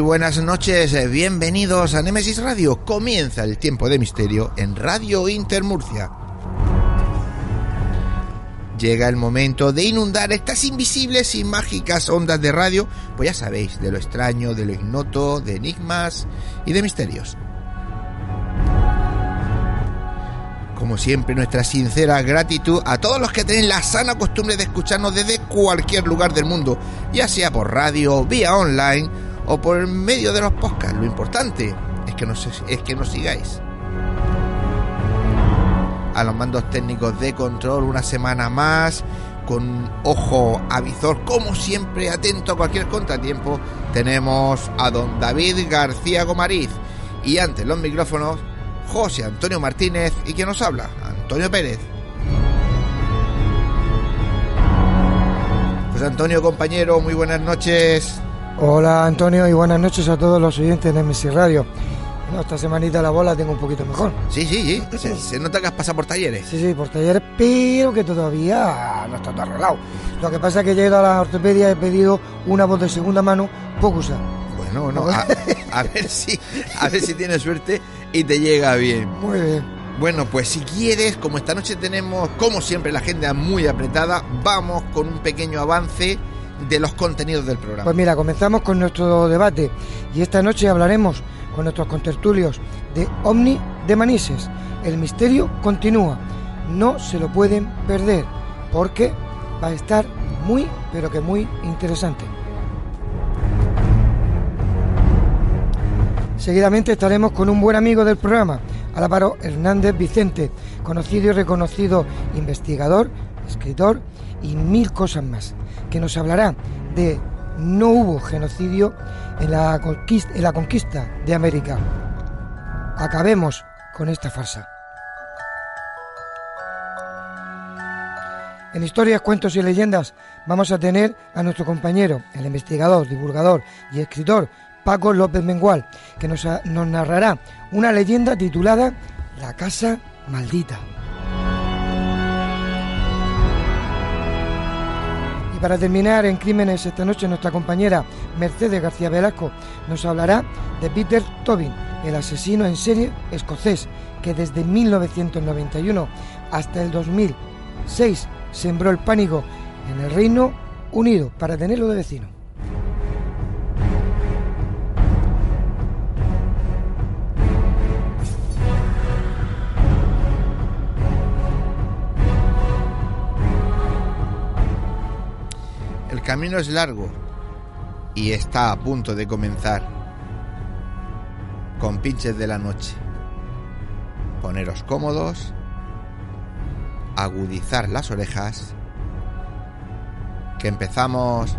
Buenas noches, eh, bienvenidos a Nemesis Radio. Comienza el tiempo de misterio en Radio Inter Murcia. Llega el momento de inundar estas invisibles y mágicas ondas de radio, pues ya sabéis, de lo extraño, de lo ignoto, de enigmas y de misterios. Como siempre, nuestra sincera gratitud a todos los que tienen la sana costumbre de escucharnos desde cualquier lugar del mundo, ya sea por radio, vía online o por medio de los podcasts. Lo importante es que nos, es que nos sigáis. A los mandos técnicos de control una semana más, con ojo avizor, como siempre, atento a cualquier contratiempo, tenemos a don David García Gomariz. Y ante los micrófonos, José Antonio Martínez y quien nos habla, Antonio Pérez. José Antonio, compañero, muy buenas noches. Hola Antonio y buenas noches a todos los oyentes de Messi Radio. Bueno, esta semanita la bola tengo un poquito mejor. Sí, sí, sí. Se, se nota que has pasado por talleres. Sí, sí, por talleres, pero que todavía no está todo arreglado. Lo que pasa es que he ido a la ortopedia y he pedido una voz de segunda mano poco usada. Bueno, bueno, a, a ver si, a ver si tienes suerte y te llega bien. Muy bien. Bueno, pues si quieres, como esta noche tenemos, como siempre, la agenda muy apretada, vamos con un pequeño avance de los contenidos del programa. Pues mira, comenzamos con nuestro debate y esta noche hablaremos con nuestros contertulios de Omni de Manises. El misterio continúa, no se lo pueden perder porque va a estar muy, pero que muy interesante. Seguidamente estaremos con un buen amigo del programa, Álvaro Hernández Vicente, conocido y reconocido investigador, escritor y mil cosas más, que nos hablará de no hubo genocidio en la conquista, de América. Acabemos con esta farsa. En historias, cuentos y leyendas vamos a tener a nuestro compañero, el investigador, divulgador y escritor Paco López Mengual, que nos narrará una leyenda titulada La Casa Maldita. Para terminar en Crímenes esta noche, nuestra compañera Mercedes García Velasco nos hablará de Peter Tobin, el asesino en serie escocés, que desde 1991 hasta el 2006 sembró el pánico en el Reino Unido para tenerlo de vecino. Camino es largo y está a punto de comenzar. Con pinches de la noche. Poneros cómodos, agudizar las orejas, que empezamos.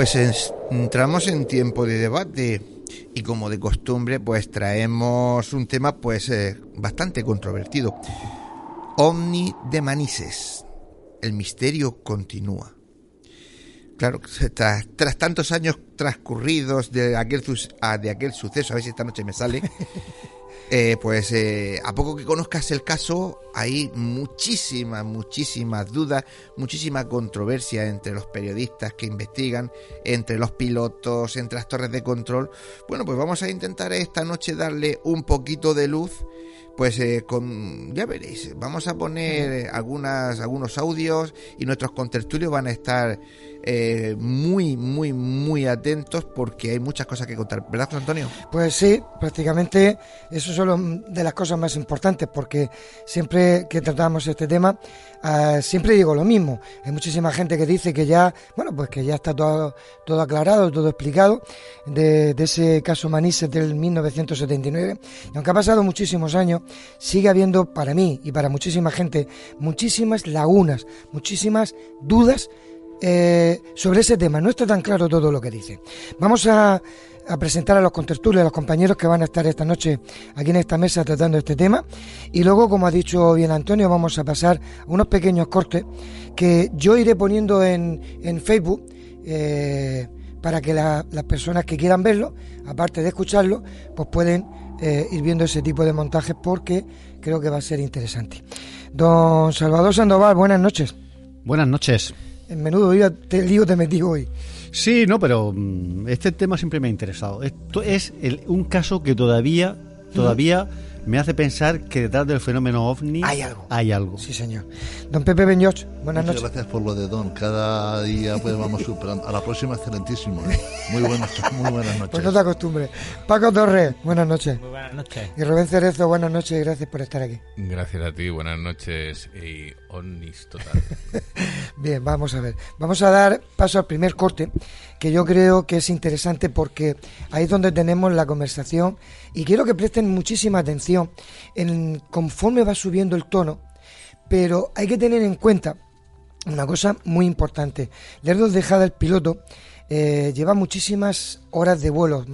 Pues entramos en tiempo de debate y como de costumbre pues traemos un tema pues eh, bastante controvertido. Omni de Manises. El misterio continúa. Claro, tras, tras tantos años transcurridos de aquel, ah, de aquel suceso, a ver si esta noche me sale, Eh, pues eh, a poco que conozcas el caso, hay muchísimas, muchísimas dudas, muchísima controversia entre los periodistas que investigan, entre los pilotos, entre las torres de control. Bueno, pues vamos a intentar esta noche darle un poquito de luz pues eh, con, ya veréis, vamos a poner algunas, algunos audios y nuestros contertulios van a estar eh, muy, muy, muy atentos porque hay muchas cosas que contar. ¿Verdad, Antonio? Pues sí, prácticamente eso es solo de las cosas más importantes porque siempre que tratamos este tema, uh, siempre digo lo mismo. Hay muchísima gente que dice que ya, bueno, pues que ya está todo, todo aclarado, todo explicado de, de ese caso Manises del 1979. Y aunque ha pasado muchísimos años, sigue habiendo para mí y para muchísima gente muchísimas lagunas, muchísimas dudas eh, sobre ese tema. No está tan claro todo lo que dice. Vamos a, presentar a los contertulios, a los compañeros que van a estar esta noche aquí en esta mesa tratando este tema. Y luego, como ha dicho bien Antonio, vamos a pasar unos pequeños cortes que yo iré poniendo en, en Facebook. Eh, para que las personas que quieran verlo, aparte de escucharlo, pues pueden eh, ir viendo ese tipo de montajes porque creo que va a ser interesante. Don Salvador Sandoval, buenas noches. Buenas noches. En menudo lío te, lío te metí hoy. Sí, no, pero mm, este tema siempre me ha interesado. Esto es un caso que todavía, todavía me hace pensar que detrás del fenómeno ovni hay algo. Hay algo. Sí, señor. Don Pepe Beñoch, buenas Muchas noches. gracias por lo de Don. Cada día pues vamos superando. A la próxima, excelentísimo. ¿eh? Muy, buenas, muy buenas noches. Pues no te acostumbres. Paco Torres, buenas noches. Muy buenas noches. Y Rubén Cerezo, buenas noches y gracias por estar aquí. Gracias a ti, buenas noches y ovnis total. Bien, vamos a ver. Vamos a dar paso al primer corte, que yo creo que es interesante porque ahí es donde tenemos la conversación y quiero que presten muchísima atención en conforme va subiendo el tono, pero hay que tener en cuenta una cosa muy importante. Lerdo Dejada, el piloto, eh, lleva muchísimas horas de vuelo.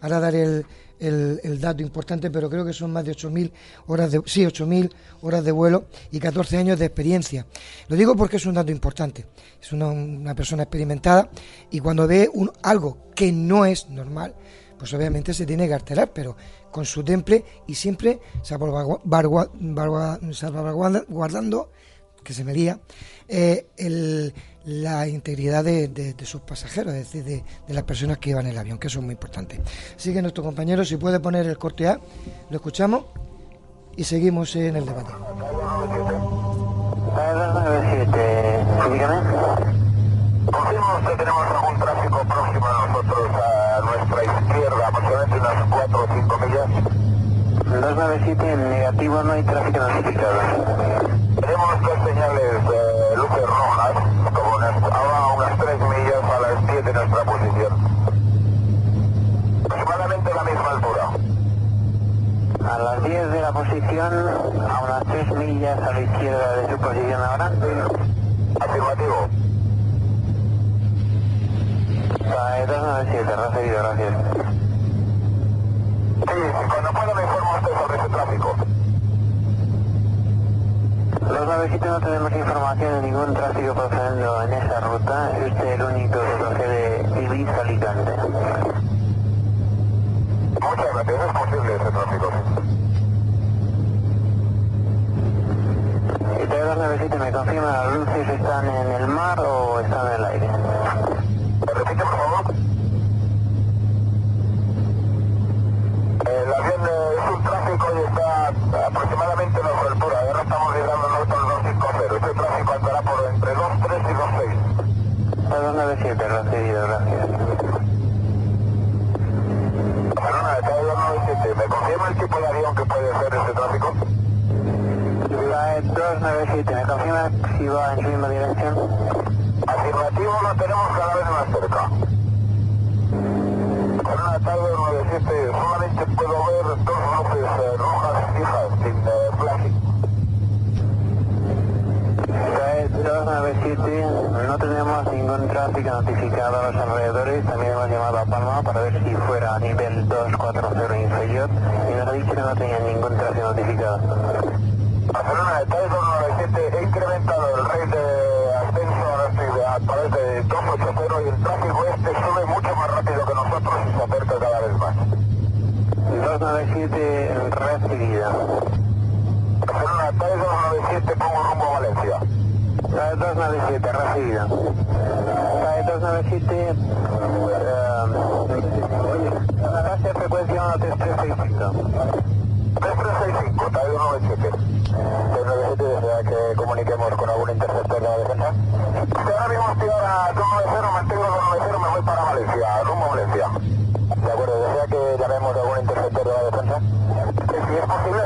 Ahora daré el, el, dato importante, pero creo que son más de 8.000 horas de, sí, 8.000 horas de vuelo y 14 años de experiencia. Lo digo porque es un dato importante. Es una, una persona experimentada y cuando ve un, algo que no es normal, pues obviamente se tiene que alterar, pero con su temple y siempre salvaguardando, que se me lía, eh, el, la integridad de, de, de, sus pasajeros, es decir, de, de, las personas que iban en el avión, que eso es muy importante. Así que nuestro compañero, si puede poner el corte A, lo escuchamos y seguimos en el debate. Confirmo que tenemos algún tráfico próximo a nosotros, a nuestra izquierda, aproximadamente unas 4 o 5 millas. 297, en negativo no hay tráfico notificado. Tenemos dos señales de luces rojas, como unas, a unas 3 millas a las 10 de nuestra posición. Aproximadamente a la misma altura. A las 10 de la posición, a unas 3 millas a la izquierda de su posición ahora. Afirmativo. Vale, 297, recibido, gracias. Sí, cuando pueda me informa usted sobre ese tráfico. 297 no tenemos información de ningún tráfico procediendo en esa ruta. Es usted el único que procede Ibiza Alicante. Muchas gracias, es posible ese tráfico. Y 297 me confirma, ¿las luces están en el mar o están en el aire? tráfico y está aproximadamente a nuestra altura. Ahora estamos llegando nosotros al 250. Este tráfico andará por entre 23 y 26. Perdón, 97, recibido, gracias. Perdón, está llegando 97. ¿Me confirma el tipo de avión que puede hacer ese tráfico? La 297, ¿me confirma si va en su misma dirección? Afirmativo, lo tenemos cada vez más cerca. Barcelona, está 297. Solamente puedo ver dos luces eh, rojas fijas sin eh, flashing. Cae 297, no tenemos ningún tráfico notificado a los alrededores. También hemos llamado a Palma para ver si fuera a nivel 240 inferior y nos ha dicho que no tenía ningún tráfico notificado. Barcelona, está 997, Racida. 9297, eh, de frecuencia 1335. 3365, 9297. 397 desea que comuniquemos con algún interceptor de la defensa. Si ahora mismo estoy 290, mantengo 290, me voy para Valencia, rumbo a Valencia. De acuerdo, desea que llamemos a algún interceptor de la defensa. Si es posible,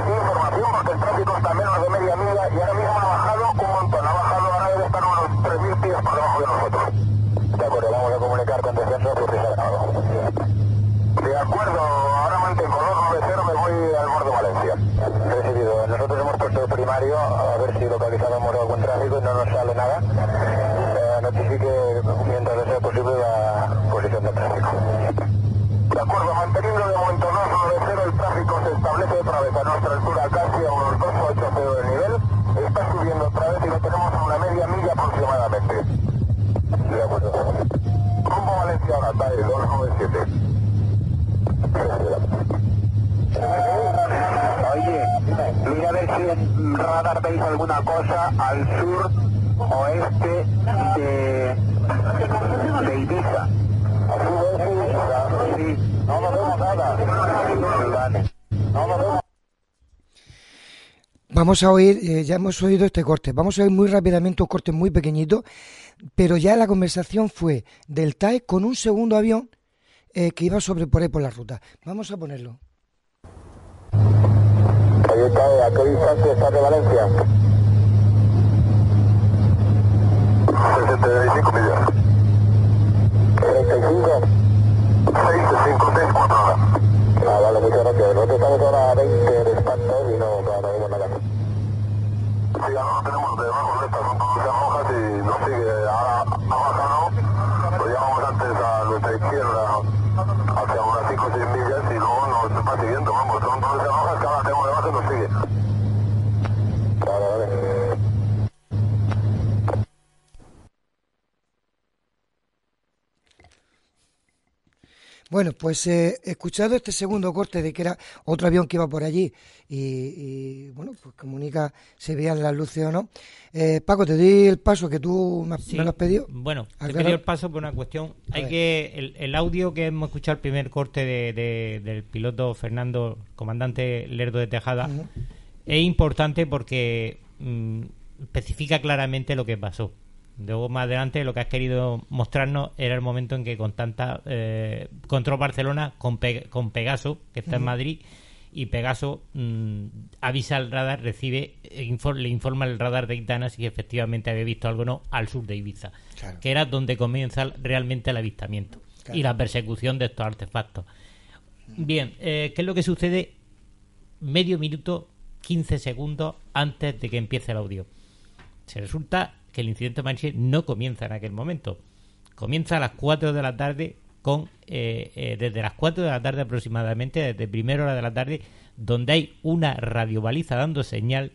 Vamos a oír, eh, ya hemos oído este corte, vamos a oír muy rápidamente un corte muy pequeñito, pero ya la conversación fue del TAE con un segundo avión eh, que iba sobre por ahí por la ruta. Vamos a ponerlo. Ahí está, ¿a qué distancia está de Valencia? 65 millas. 35. 65, 6, 4 horas. Ah, vale, muchas gracias. Nosotros estamos ahora a 20 de espanto y no, no, no vemos nada. Sí, ahora lo tenemos debajo de estas, son todas rojas y nos sigue. Ahora ha bajado, lo llevamos antes a nuestra izquierda hacia unas 5 o 6 millas y luego nos está siguiendo, vamos, son dos luces rojas que ahora tenemos debajo y nos sigue. Vale, vale. Bueno, pues eh, escuchado este segundo corte de que era otro avión que iba por allí y, y, bueno, pues comunica si veían las luces o no. Eh, Paco, te doy el paso que tú me, has- Sí. me lo has pedido. Bueno, he Aclara- pedido el paso por una cuestión. Hay ver. que el, el audio que hemos escuchado, el primer corte de, de- del piloto Fernando, comandante Lerdo de Tejada, es importante porque mm, especifica claramente lo que pasó. Luego más adelante lo que has querido mostrarnos era el momento en que con tanta eh, control Barcelona con, Pe- con Pegaso, que está en. Madrid, y Pegaso mm, avisa al radar, recibe, eh, infor- le informa el radar de Itana si efectivamente había visto algo o no al sur de Ibiza, Claro. que era donde comienza realmente el avistamiento Claro. y la persecución de estos artefactos. Bien, eh, ¿qué es lo que sucede medio minuto, 15 segundos antes de que empiece el audio? Se resulta que el incidente Manche no comienza en aquel momento. Comienza a las 4 de la tarde con eh, eh, desde las 4 de la tarde aproximadamente, desde primera hora de la tarde, donde hay una radiobaliza dando señal,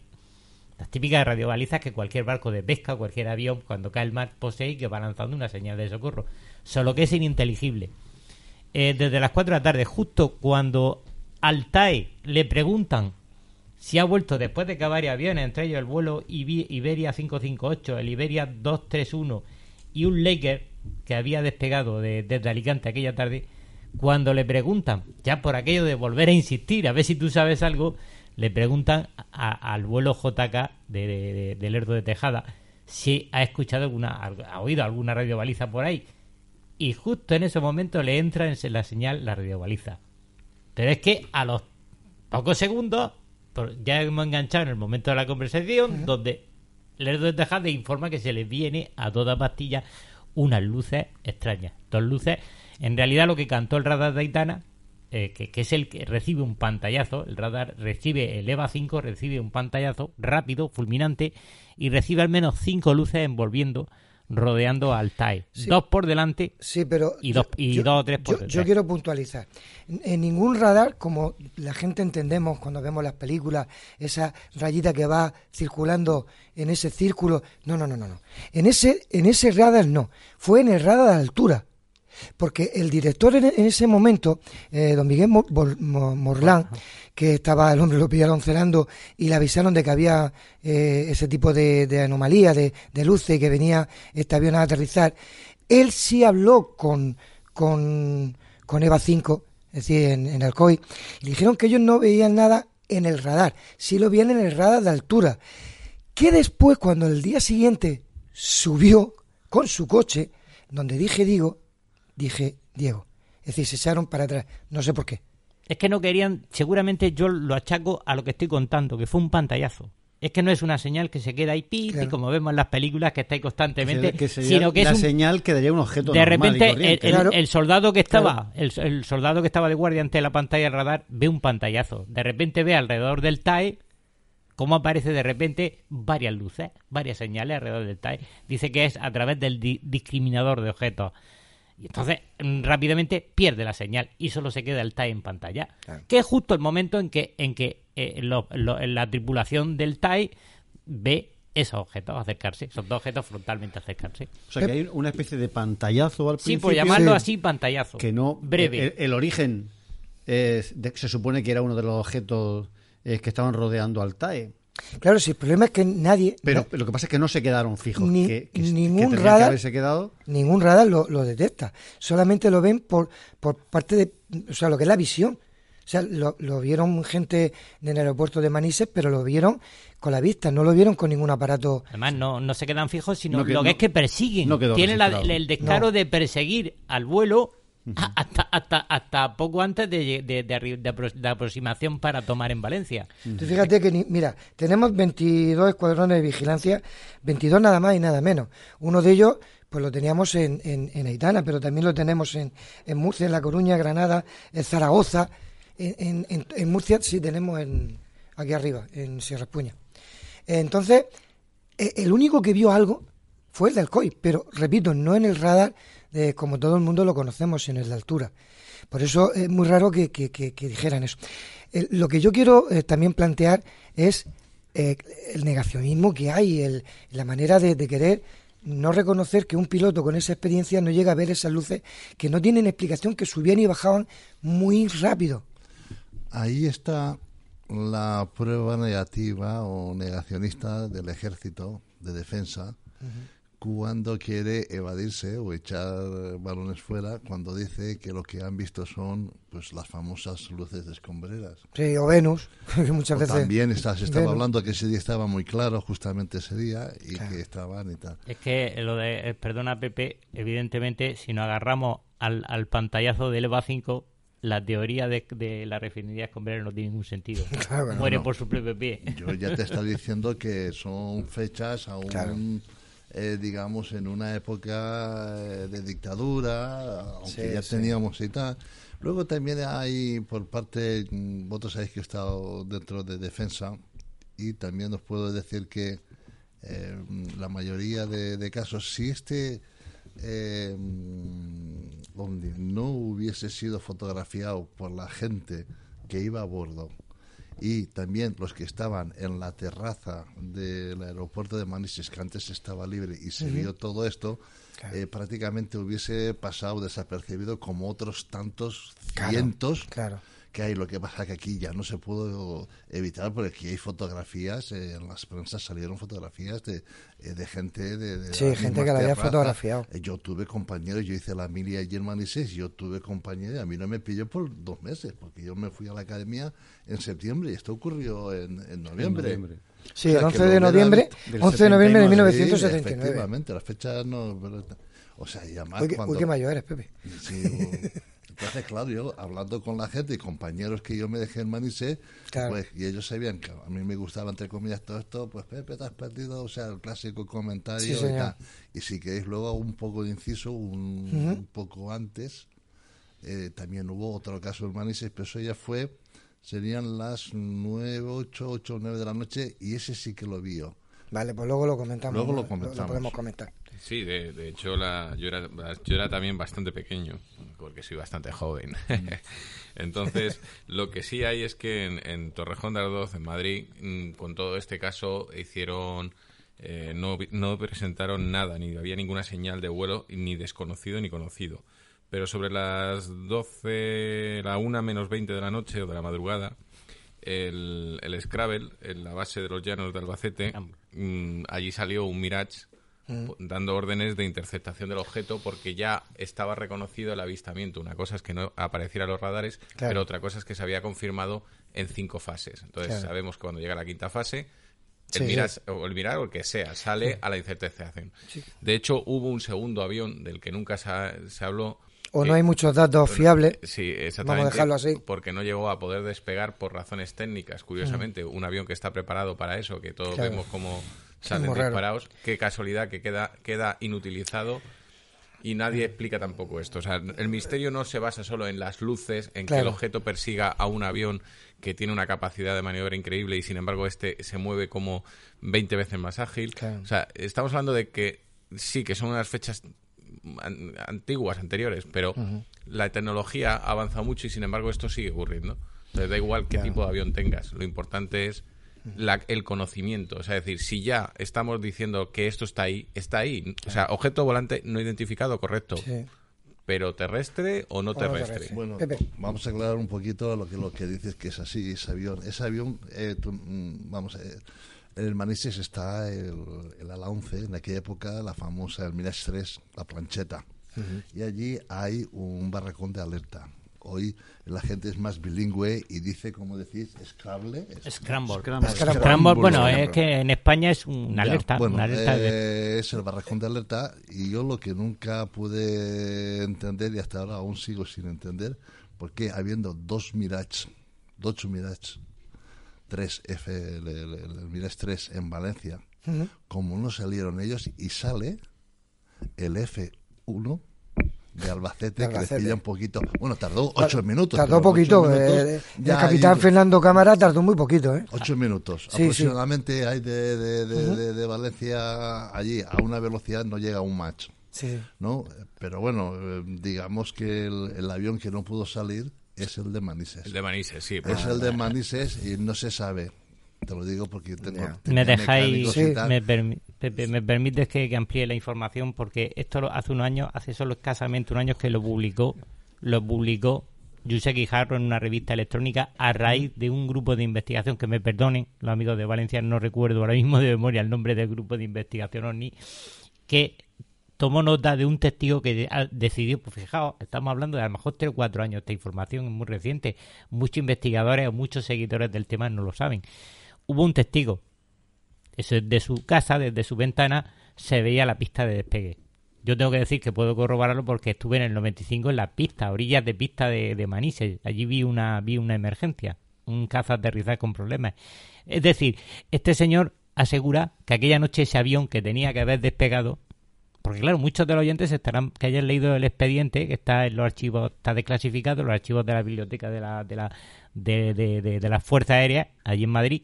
las típicas radiobalizas que cualquier barco de pesca, cualquier avión, cuando cae el mar, posee y que va lanzando una señal de socorro. Solo que es ininteligible. Eh, desde las 4 de la tarde, justo cuando al TAE le preguntan si ha vuelto después de que varios aviones, entre ellos el vuelo Iberia 558, el Iberia 231 y un Laker que había despegado de- desde Alicante aquella tarde, cuando le preguntan, ya por aquello de volver a insistir, a ver si tú sabes algo, le preguntan al vuelo JK de, de, de Lerdo de Tejada si ha escuchado alguna, ha oído alguna radiobaliza por ahí. Y justo en ese momento le entra en la señal la radiobaliza. Pero es que a los pocos segundos, ya hemos enganchado en el momento de la conversación, donde Lerdo de Tejada informa que se les viene a toda pastilla unas luces extrañas. Dos luces, en realidad lo que cantó el radar de Aitana, eh, que, que es el que recibe un pantallazo, el radar recibe, el EVA 5 recibe un pantallazo rápido, fulminante, y recibe al menos cinco luces envolviendo, rodeando al TAE. Sí. Dos por delante Sí, pero y dos, y yo- dos o tres por yo, detrás. yo quiero puntualizar. En, en ningún radar, como la gente entendemos cuando vemos las películas, esa rayita que va circulando en ese círculo, no, no, no, no, no. En ese, en ese radar no. Fue en el radar de altura. Porque el director en, ese momento, eh, don Miguel Mo- Bol- Mo- Morlán, que estaba, el hombre lo pillaron cenando y le avisaron de que había eh, ese tipo de, de anomalía, de, de luces, que venía este avión a aterrizar, él sí habló con, con, con EVA 5, es decir, en, en el COI, y le dijeron que ellos no veían nada en el radar, sí lo veían en el radar de altura. Que después, cuando el día siguiente subió con su coche, donde dije digo, dije Diego. Es decir, se echaron para atrás. No sé por qué. Es que no querían, seguramente yo lo achaco a lo que estoy contando, que fue un pantallazo. Es que no es una señal que se queda ahí Claro. y como vemos en las películas que estáis constantemente, Que sería sino que la es un, señal que daría un objeto de normal repente el, corriente. el- Claro. el soldado que estaba, el, el soldado que estaba de guardia ante la pantalla del radar ve un pantallazo. De repente ve alrededor del TAE cómo aparece de repente varias luces, varias señales alrededor del TAE. Dice que es a través del di- discriminador de objetos. Y entonces mm, rápidamente pierde la señal y solo se queda el TAE en pantalla. Que es justo el momento en que, en que eh, lo- lo- la tripulación del TAE ve esos objetos acercarse, esos dos objetos frontalmente acercarse. O sea, que hay una especie de pantallazo al Sí, principio. por llamarlo Sí. así, pantallazo. que no Breve. el, el origen es de- se supone que era uno de los objetos eh, que estaban rodeando al TAE Claro, si el problema es que nadie, pero na- lo que pasa es que no se quedaron fijos Ni- que, que- ningún que tendrían que radar- quedado ningún radar lo, lo detecta. Solamente lo ven por, por parte de, o sea, lo que es la visión. O sea, lo, lo vieron gente en el aeropuerto de Manises, pero lo vieron con la vista, no lo vieron con ningún aparato. Además, no, no se quedan fijos, sino No que- lo que no- es que persiguen. no Tienen la- el descaro No. de perseguir al vuelo hasta, hasta, hasta poco antes de, de, de de apro- de aproximación para tomar en Valencia. Tú fíjate que, ni- mira, tenemos 22 escuadrones de vigilancia, 22 nada más y nada menos. Uno de ellos, pues lo teníamos en, en, en Aitana, pero también lo tenemos en, en Murcia, en La Coruña, Granada, en Zaragoza. En, en, en- en Murcia sí tenemos en, aquí arriba, en Sierra Espuña. Entonces, e- el único que vio algo fue el del COI, pero repito, no en el radar como todo el mundo lo conocemos, en el de altura. Por eso es muy raro que, que- que- que dijeran eso. Lo que yo quiero eh, también plantear es eh, el negacionismo que hay, el- la manera de, de querer no reconocer que un piloto con esa experiencia no llega a ver esas luces que no tienen explicación, que subían y bajaban muy rápido. Ahí está la prueba negativa o negacionista del ejército de defensa cuando quiere evadirse o echar balones fuera cuando dice que lo que han visto son pues las famosas luces de escombreras. Sí, o Venus, que muchas O veces... también está, se estaba Venus. hablando que ese día estaba muy claro justamente ese día y que estaban y tal. Es que lo de, eh, perdona Pepe, evidentemente, si nos agarramos al, al pantallazo del EVA 5, la teoría de, de la refinería escombrera no tiene ningún sentido. Claro Muere no. por su propio pie. Yo ya te estaba diciendo que son fechas aún, Claro. Eh, digamos, en una época eh, de dictadura, aunque Sí, ya sí. teníamos y tal. Luego también hay por parte, mm, vosotros sabéis que he estado dentro de defensa y también os puedo decir que eh, la mayoría de, de casos, si este eh, mm, no hubiese sido fotografiado por la gente que iba a bordo y también los que estaban en la terraza del aeropuerto de Manises, que antes estaba libre y se vio todo esto, eh, prácticamente hubiese pasado desapercibido como otros tantos Claro, cientos claro. Que hay. Lo que pasa que aquí ya no se pudo evitar porque aquí hay fotografías, eh, en las prensas salieron fotografías de, eh, de gente de, de Sí, gente que la había fotografiado. Eh, Yo tuve compañeros, yo hice la milia allí en Manises, yo tuve compañeros, y a mí no me pilló por dos meses, porque yo me fui a la academia en septiembre y esto ocurrió en, en noviembre. noviembre. Sí, O sea, el que 11 lo de noviembre, del 11 de noviembre de 79. 1979. efectivamente, las fechas no... O sea, y además Uy, qué, cuando... uy, qué mayor eres, Pepe. Sí, entonces, claro, yo hablando con la gente y compañeros que yo me dejé en Manise, Claro. pues, y ellos sabían que a mí me gustaba, entre comillas, todo esto, pues Pepe, te has perdido, o sea, el clásico comentario Sí, y tal. Y si queréis luego un poco de inciso, un, un poco antes, eh, también hubo otro caso en Manises, pero eso ya fue, serían las 9, 8, 8, 9 de la noche, y ese sí que lo vio. Vale, pues luego lo comentamos. Luego lo comentamos. podemos comentar. Sí, de, de hecho la, yo, era, yo era también bastante pequeño, porque soy bastante joven. Entonces, lo que sí hay es que en, en Torrejón de Ardoz, en Madrid, mm, con todo este caso, hicieron... eh, no, no presentaron nada, ni había ninguna señal de vuelo, ni desconocido ni conocido. Pero sobre las 12, la 1 menos 20 de la noche o de la madrugada, el, el Scrabble, en la base de los llanos de Albacete, mm, allí salió un Mirage Mm. dando órdenes de interceptación del objeto porque ya estaba reconocido el avistamiento. Una cosa es que no apareciera los radares, Claro. pero otra cosa es que se había confirmado en cinco fases. Entonces Claro. sabemos que cuando llega la quinta fase, Sí, el sí. O el Mirage o el que sea, sale a la interceptación. De hecho, hubo un segundo avión del que nunca se, ha- se habló. O eh, no hay muchos datos fiables. Sí, exactamente. Vamos a dejarlo así. Porque no llegó a poder despegar por razones técnicas. Curiosamente, un avión que está preparado para eso, que todos Claro. vemos como salen muy raro. disparados. Qué casualidad que queda, queda inutilizado. Y nadie explica tampoco esto. O sea, el misterio no se basa solo en las luces, en que el Claro. objeto persiga a un avión que tiene una capacidad de maniobra increíble y sin embargo este se mueve como 20 veces más ágil. Claro. O sea, estamos hablando de que sí, que son unas fechas an- antiguas, anteriores, pero la tecnología ha avanzado mucho y sin embargo esto sigue ocurriendo. Entonces da igual qué Claro. tipo de avión tengas, lo importante es la- el conocimiento. O sea, es decir, si ya estamos diciendo que esto está ahí, está ahí. O sea, objeto volante no identificado, correcto. Sí. Pero terrestre o no terrestre. Bueno, vamos a aclarar un poquito lo que lo que dices que es así, ese avión. Ese avión, eh, tú, mm, vamos, eh, en el Manises está el, el ala 11, en aquella época la famosa, el Mirage 3, la plancheta. Y allí hay un barracón de alerta. Hoy la gente es más bilingüe y dice, como decís, Scrabble. Scramble. Scramble. Scramble. Scramble, bueno, Scramble. es que en España es una Ya, alerta. bueno, una alerta de- eh, es el barracón de alerta y yo lo que nunca pude entender y hasta ahora aún sigo sin entender, porque habiendo dos Mirage, dos Mirage, tres F, el, el- el- el Mirage 3 en Valencia, Ujú. como no salieron ellos y sale el F1 de Albacete, De que les un poquito. Bueno, tardó ocho minutos. Tardó poquito. minutos eh, el ya capitán Fernando Cámara tardó muy poquito, ¿eh? Ocho minutos. Sí, sí. Aproximadamente hay de, de, de, de- de Valencia allí a una velocidad no llega a un match. Sí. ¿no? Pero bueno, eh, digamos que el, el avión que no pudo salir es el de Manises. El de Manises, sí. es el de Manises y no se sabe. Te lo digo porque tengo. Me dejáis, Sí. me, permi- Pepe, me permites que, que amplíe la información porque esto lo- hace unos años, hace solo escasamente un año que lo publicó, lo publicó José Guijarro en una revista electrónica a raíz de un grupo de investigación que me perdonen los amigos de Valencia, no recuerdo ahora mismo de memoria el nombre del grupo de investigación OVNI, que tomó nota de un testigo que de- decidió, pues fijaos, estamos hablando de a lo mejor tres o cuatro años, esta información es muy reciente, muchos investigadores o muchos seguidores del tema no lo saben. Hubo un testigo, eso es de su casa, desde su ventana, se veía la pista de despegue. Yo tengo que decir que puedo corroborarlo porque estuve en el 95 en la pista, orillas de pista de, de Manises. Allí vi una, vi una emergencia, un caza aterrizar con problemas. Es decir, este señor asegura que aquella noche ese avión que tenía que haber despegado, porque claro, muchos de los oyentes estarán que hayan leído el expediente que está en los archivos, está desclasificado, los archivos de la biblioteca de la, de la, de, de, de, de la Fuerza Aérea, allí en Madrid.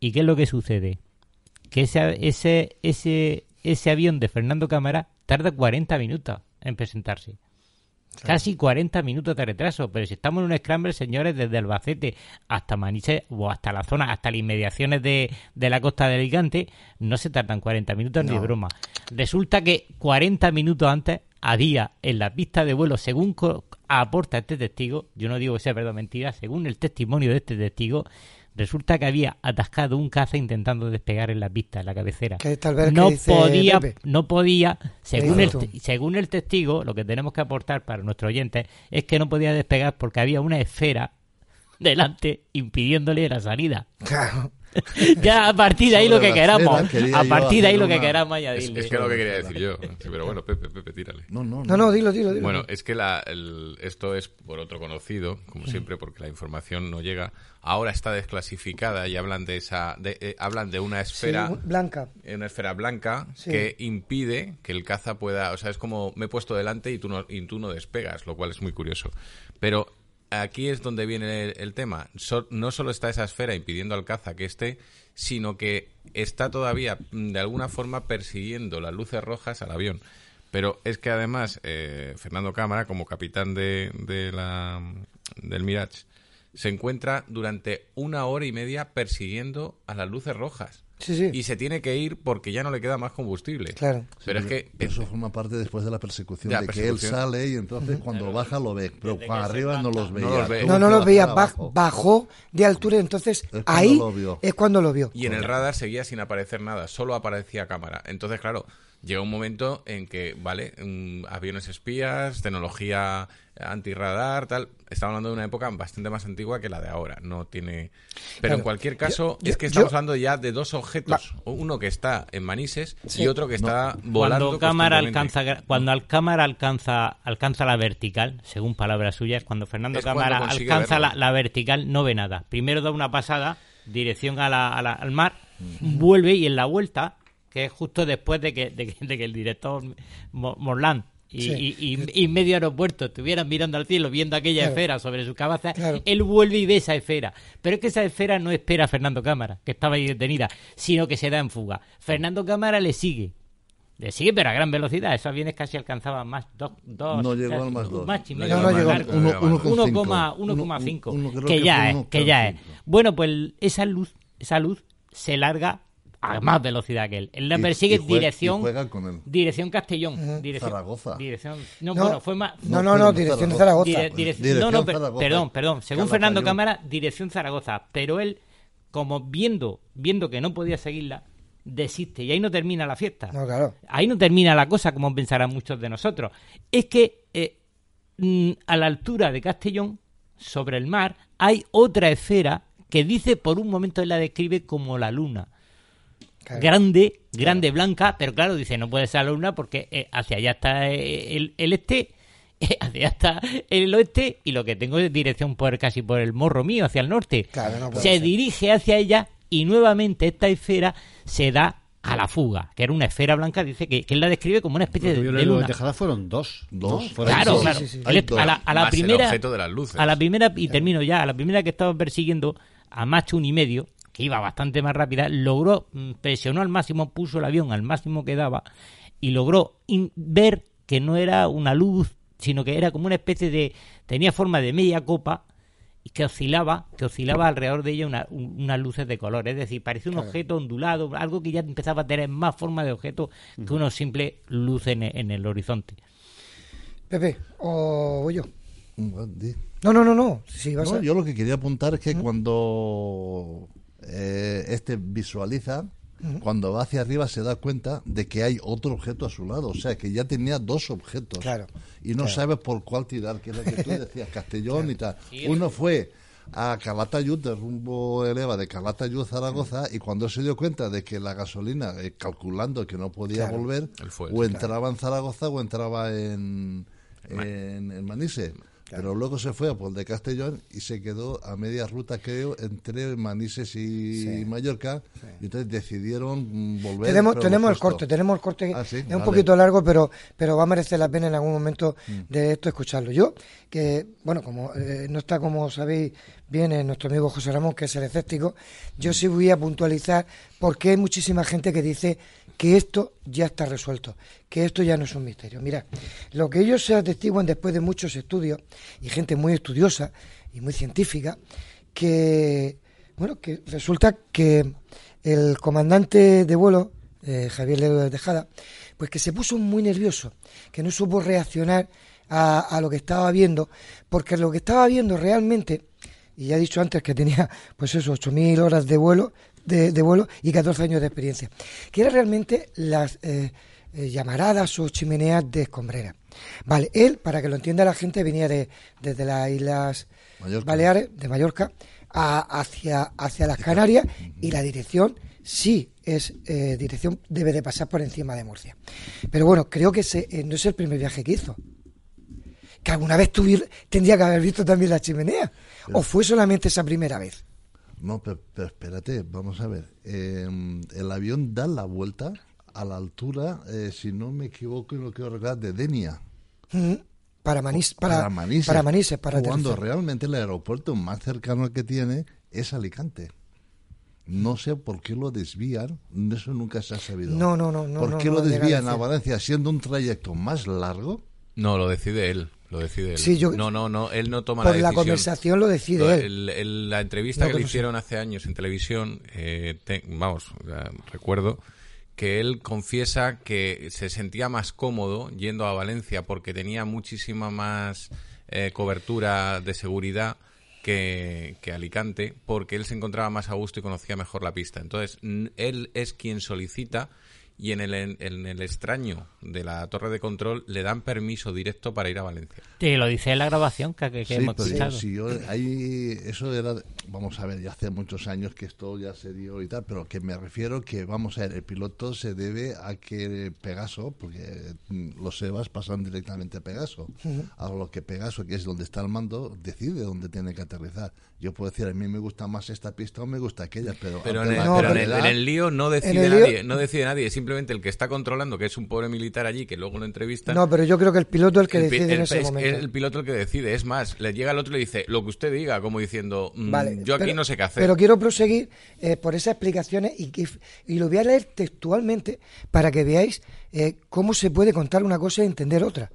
¿Y qué es lo que sucede? Que ese, ese, ese, ese avión de Fernando Cámara tarda 40 minutos en presentarse. Casi 40 minutos de retraso, pero si estamos en un scramble, señores, desde Albacete hasta Manises o hasta la zona, hasta las inmediaciones de, de la costa de Alicante, no se tardan 40 minutos ni de broma. Resulta que 40 minutos antes a día en la pista de vuelo, según aporta este testigo, yo no digo que sea verdad o mentira, según el testimonio de este testigo, resulta que había atascado un caza intentando despegar en la pista, en la cabecera. Que tal vez no que dice podía, Pepe. no podía, según el, según el testigo, lo que tenemos que aportar para nuestros oyentes es que no podía despegar porque había una esfera delante impidiéndole la salida. Claro. ya a partir de ahí lo que queramos, a partir de ahí lo que queramos Es, añadirle. es que es lo que quería decir yo. Pero bueno, Pepe, Pepe, tírale. No, no, No, no, dilo, dilo, dilo. Bueno, es que la- el- esto es por otro conocido, como siempre, porque la información no llega. Ahora está desclasificada y hablan de esa, de, eh, hablan de una Sí, esfera, blanca. una esfera blanca Sí. que impide que el caza pueda, o sea, es como me he puesto delante y tú no, y tú no despegas, lo cual es muy curioso. Pero aquí es donde viene el, tema. No solo está esa esfera impidiendo al caza que esté, sino que está todavía mm, de alguna forma persiguiendo las luces rojas al avión. Pero es que además eh, Fernando Cámara, como capitán de, de la, del Mirage, se encuentra durante una hora y media persiguiendo a las luces rojas. Sí, sí. Y se tiene que ir porque ya no le queda más combustible. Claro. Pero es que Eso forma parte después de la persecución, De la de que él sale y entonces cuando baja lo ve, pero cuando arriba no los veía. los ve. No, no lo bajar veía, baj- bajó de altura, entonces cuando ahí lo vio. es cuando lo vio. Y en el radar seguía sin aparecer nada, solo aparecía cámara. Entonces, claro, llega un momento en que, vale, mm, aviones espías, tecnología antirradar, tal. Estamos hablando de una época bastante más antigua que la de ahora. No tiene. Pero Claro. en cualquier caso, Yo- es que yo- estamos hablando ya de dos objetos. Uno que está en Manises Sí. y otro que está volando. cuando cámara alcanza cuando al cámara alcanza alcanza la vertical según palabras suyas cuando Fernando Es cámara alcanza la, vertical no ve nada primero da una pasada dirección a la- a la- al mar vuelve y en la vuelta que es justo después de que, de que, de que el director Mo- Morland y, Sí. y- y- y medio aeropuerto estuvieran mirando al cielo viendo aquella Claro. esfera sobre su cabeza Claro. él vuelve y ve esa esfera pero es que esa esfera no espera a Fernando Cámara que estaba ahí detenida sino que se da en fuga Fernando Cámara le sigue le sigue, pero a gran velocidad. Esos aviones casi alcanzaban más dos, dos No llegó casi, al más un dos. Mach y No medio llegó al más más largo. dos. Uno- uno con cinco. 1,1,5 Uno- uno creo que, que ya es, que ya es. Bueno, pues esa luz, esa luz se larga a más velocidad que él. Él la persigue y juega- dirección y juega con él. dirección Castellón, dirección Zaragoza. Dirección, no, No, bueno, fue más No, no, no, dirección de Zaragoza. Dire- direc- Dirección no, no, per- Zaragoza. perdón, perdón. Según. Fernando Cámara, dirección Zaragoza. Pero él, como viendo, viendo que no podía seguirla, desiste. Y ahí no termina la fiesta. No, claro. Ahí no termina la cosa, como pensarán muchos de nosotros. Es que eh, mm, a la altura de Castellón, sobre el mar, hay otra esfera que dice, por un momento él la describe como la luna Claro. grande, grande, blanca, pero claro, dice, no puede ser la luna porque eh, hacia allá está eh, el, el este, eh, hacia allá está el oeste y lo que tengo es dirección por casi por el morro mío, hacia el norte. Claro, no puede se ser. dirige hacia ella y nuevamente esta esfera se da a la fuga, que era una esfera blanca, dice que, que él la describe como una especie de, Yo de luna. Tejada fueron dos. Dos. ¿no? Fueron Claro, dos. claro. sí, sí. A la, a primera, objeto de las luces. a la primera y termino ya, a la primera que estaba persiguiendo a Mach un y medio, que iba bastante más rápida, logró mm, presionó al máximo, puso el avión al máximo que daba y logró in- ver que no era una luz, sino que era como una especie de tenía forma de media copa y que oscilaba, que oscilaba alrededor de ella una- un- unas luces de color, es decir, parecía un objeto ondulado, algo que ya empezaba a tener más forma de objeto que una simple luz en e- en el horizonte. Pepe, o voy yo. Di. No, no, no, no. Si vas No, a... yo lo que quería apuntar es que cuando eh, este visualiza, cuando va hacia arriba se da cuenta de que hay otro objeto a su lado. O sea, que ya tenía dos objetos. Claro, Y no claro. sabe por cuál tirar, que es lo que tú decías, Castellón y tal. Uno fue a Calatayud, de rumbo eleva de Calatayud, Zaragoza, y cuando se dio cuenta de que la gasolina, eh, calculando que no podía Claro. volver, o entraba en Zaragoza o entraba en, en, en Manise. Pero luego se fue a Pol de Castellón y se quedó a media ruta, creo, entre Manises y Mallorca. Y entonces decidieron mm, volver. Tenemos, tenemos el corte, tenemos el corte. Ah, sí, es un vale. Mm. poquito largo, pero, pero va a merecer la pena en algún momento de esto escucharlo. Yo, que, bueno, como eh, no está, como sabéis bien, eh, nuestro amigo José Ramón, que es el escéptico, yo sí voy a puntualizar porque hay muchísima gente que dice que esto ya está resuelto, que esto ya no es un misterio. Mira, lo que ellos se atestiguan después de muchos estudios y gente muy estudiosa y muy científica, que, bueno, que resulta que el comandante de vuelo, eh, Javier Ledo de Tejada, Pues que se puso muy nervioso, que no supo reaccionar a, a lo que estaba viendo, porque lo que estaba viendo realmente, y ya he dicho antes que tenía pues eso, 8.000 horas de vuelo, de, de vuelo y 14 años de experiencia, que era realmente las eh, eh, llamaradas o chimeneas de escombrera. Vale, él, para que lo entienda la gente, venía de, desde las Islas Mallorca. Baleares, de Mallorca, a- hacia, hacia las Canarias y la dirección sí es eh, dirección debe de pasar por encima de Murcia. Pero bueno, creo que ese, eh, no es el primer viaje que hizo. Que alguna vez tuvi- tendría que haber visto también la chimenea. ¿O fue solamente esa primera vez? No, pero, pero espérate, vamos a ver. Eh, el avión da la vuelta a la altura, eh, si no me equivoco, y lo quiero recordar, de Denia. Mm, Para, Manís, para, para Manises. para Manises, para cuando aterrizar. realmente el aeropuerto más cercano que tiene es Alicante. No sé por qué lo desvían, eso nunca se ha sabido. No, no, no, no, ¿Por no, qué no lo desvían a. Valencia siendo un trayecto más largo? No, lo decide él. Lo decide él. Sí, yo- no, no, no, él no toma Por la la decisión. conversación lo decide Lo- él. el- el- la entrevista No, que le hicieron hace años en televisión, eh, te- vamos, recuerdo que él confiesa que se sentía más cómodo yendo a Valencia porque tenía muchísima más eh, cobertura de seguridad que, que Alicante, porque él se encontraba más a gusto y conocía mejor la pista. Entonces, él es quien solicita y en el, en el extraño de la torre de control le dan permiso directo para ir a Valencia. Sí, lo dice en la grabación que, que- que Sí, hemos pero escuchado. sí, yo- ahí, eso era, vamos a ver, ya hace muchos años que esto ya se dio y tal, pero que me refiero que, vamos a ver, el piloto se debe a que Pegaso, porque mm, los EVAs pasan directamente a Pegaso, a lo que Pegaso, que es donde está el mando, decide dónde tiene que aterrizar. Yo puedo decir, a mí me gusta más esta pista o me gusta aquella, pero... Pero, en el, la pero en, el, en el lío no decide lío- nadie, no decide nadie, simplemente el que está controlando, que es un pobre militar allí, que luego lo entrevistan. No, pero yo creo que el piloto es el que el, decide en ese es- momento. es el piloto el que decide, es más, le llega al otro y le dice, lo que usted diga, como diciendo, mm, Vale, yo aquí pero- no sé qué hacer. Pero quiero proseguir eh, por esas explicaciones y, que- y lo voy a leer textualmente para que veáis eh, cómo se puede contar una cosa y entender otra.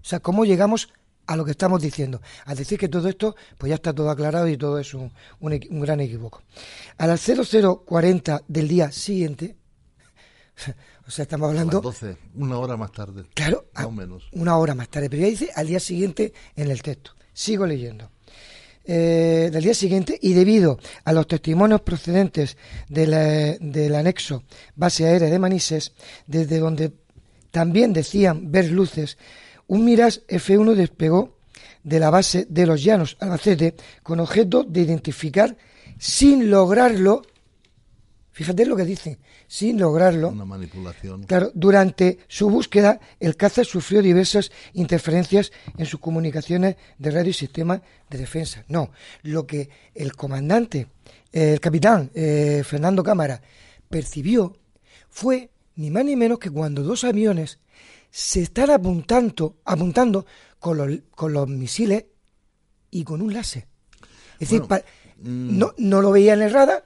O sea, cómo llegamos a lo que estamos diciendo. Al decir que todo esto, pues ya está todo aclarado y todo es un, un un gran equivoco. A las 0040 del día siguiente, o sea, estamos a las hablando 12, una hora más tarde. Claro, Más a- o menos. una hora más tarde, pero ya dice al día siguiente en el texto. Sigo leyendo. Eh, del día siguiente y debido a los testimonios procedentes de la- del anexo base aérea de Manises, desde donde también decían ver luces, un Miras F1 despegó de la base de los Llanos Albacete con objeto de identificar sin lograrlo, fíjate lo que dicen, sin lograrlo, Una manipulación. Claro, durante su búsqueda, el caza sufrió diversas interferencias en sus comunicaciones de radio y sistema de defensa. No, lo que el comandante, eh, el capitán eh, Fernando Cámara, percibió fue ni más ni menos que cuando dos aviones se están apuntando, apuntando con los, con los misiles y con un láser. Es decir, pa- no, no lo veía en el radar,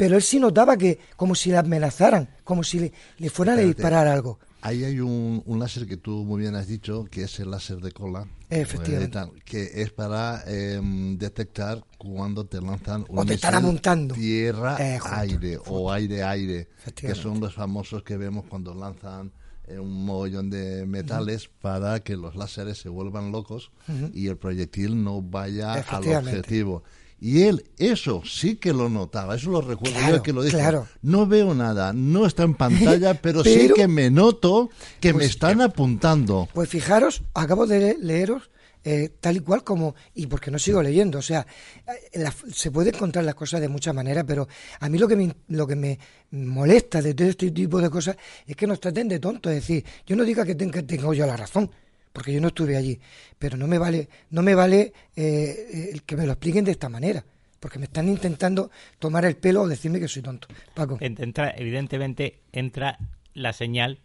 pero él sí notaba que como si le amenazaran, como si le, le fueran a disparar algo. Ahí hay un, un láser que tú muy bien has dicho, que es el láser de cola. Efectivamente. eh, que es para eh, detectar cuando te lanzan O te están misil apuntando. Tierra, Eh, junto, aire o aire-aire, que Efectivamente. son los famosos que vemos cuando lanzan eh, un mogollón de metales para que los láseres se vuelvan locos y el proyectil no vaya al objetivo. Y él, eso sí que lo notaba, eso lo recuerdo Claro, yo que lo dijo. claro. No veo nada, no está en pantalla, pero, sí que me noto que me Pues- están apuntando. Pues fijaros, acabo de le- leeros eh, tal y cual como, y porque no sigo leyendo, o sea, eh, la- se puede encontrar las cosas de muchas maneras, pero a mí lo que me, lo que me molesta de todo este tipo de cosas es que nos traten de tontos, es decir, yo no diga que tenga, tenga yo la razón, porque yo no estuve allí, pero no me vale, no me vale eh, el que me lo expliquen de esta manera, porque me están intentando tomar el pelo o decirme que soy tonto. Paco. En- Entra, evidentemente entra la señal.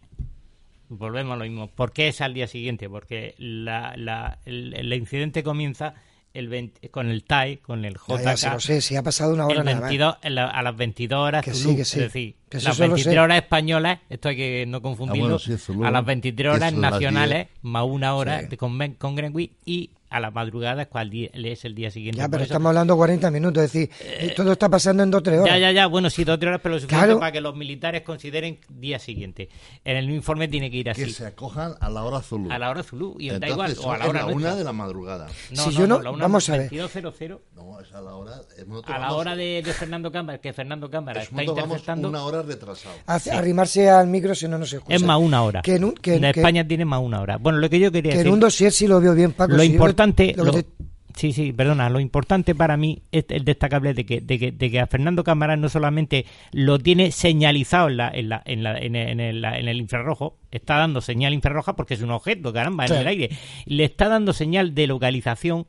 Volvemos a lo mismo. ¿Por qué es al día siguiente? Porque la, la- el incidente comienza el 20 con el TAI, con el Ya, ya, se JK. lo sé, si ha pasado una hora el nada más. 22, en la- a las 22 horas Que sí, Zulu, que sí. es decir, Que las sí lo 23 sé. horas españolas, esto hay que no confundirlo, Ah, bueno, sí, Zulu, a las 23 que horas nacionales 10. más una hora Sí. de- con, con Greenwich y a la madrugada es cual es el día siguiente. Ya, pero eso- estamos hablando 40 minutos, es decir, todo está pasando en dos o tres horas. Ya, ya, ya, bueno, sí, dos o tres horas, pero lo suficiente Claro. para que los militares consideren día siguiente. En el informe tiene que ir así. Que se acojan a la hora Zulu. A la hora Zulu, y da Entonces, igual, o a la hora en la nuestra. una de la madrugada. No, Si no, yo no- la una vamos a ver. 22.00, No, es a la hora. eh, a la hora de, de Fernando Cámara, que Fernando Cámara está interceptando. una hora retrasado. Hace- Arrimarse al micro si no, no se escucha. Es más una hora. Que en, un, que, en que- España tiene más una hora. Bueno, lo que yo quería que en decir. un dossier sí lo veo bien, Paco. lo importante. Lo que lo- te- Sí, sí, perdona. Lo importante para mí es el destacable de que, de que, de que a Fernando Cámara no solamente lo tiene señalizado en, la, en, la, en, la- en, el, en el- en el infrarrojo, está dando señal infrarroja porque es un objeto, caramba, en Claro. el aire. Le está dando señal de localización.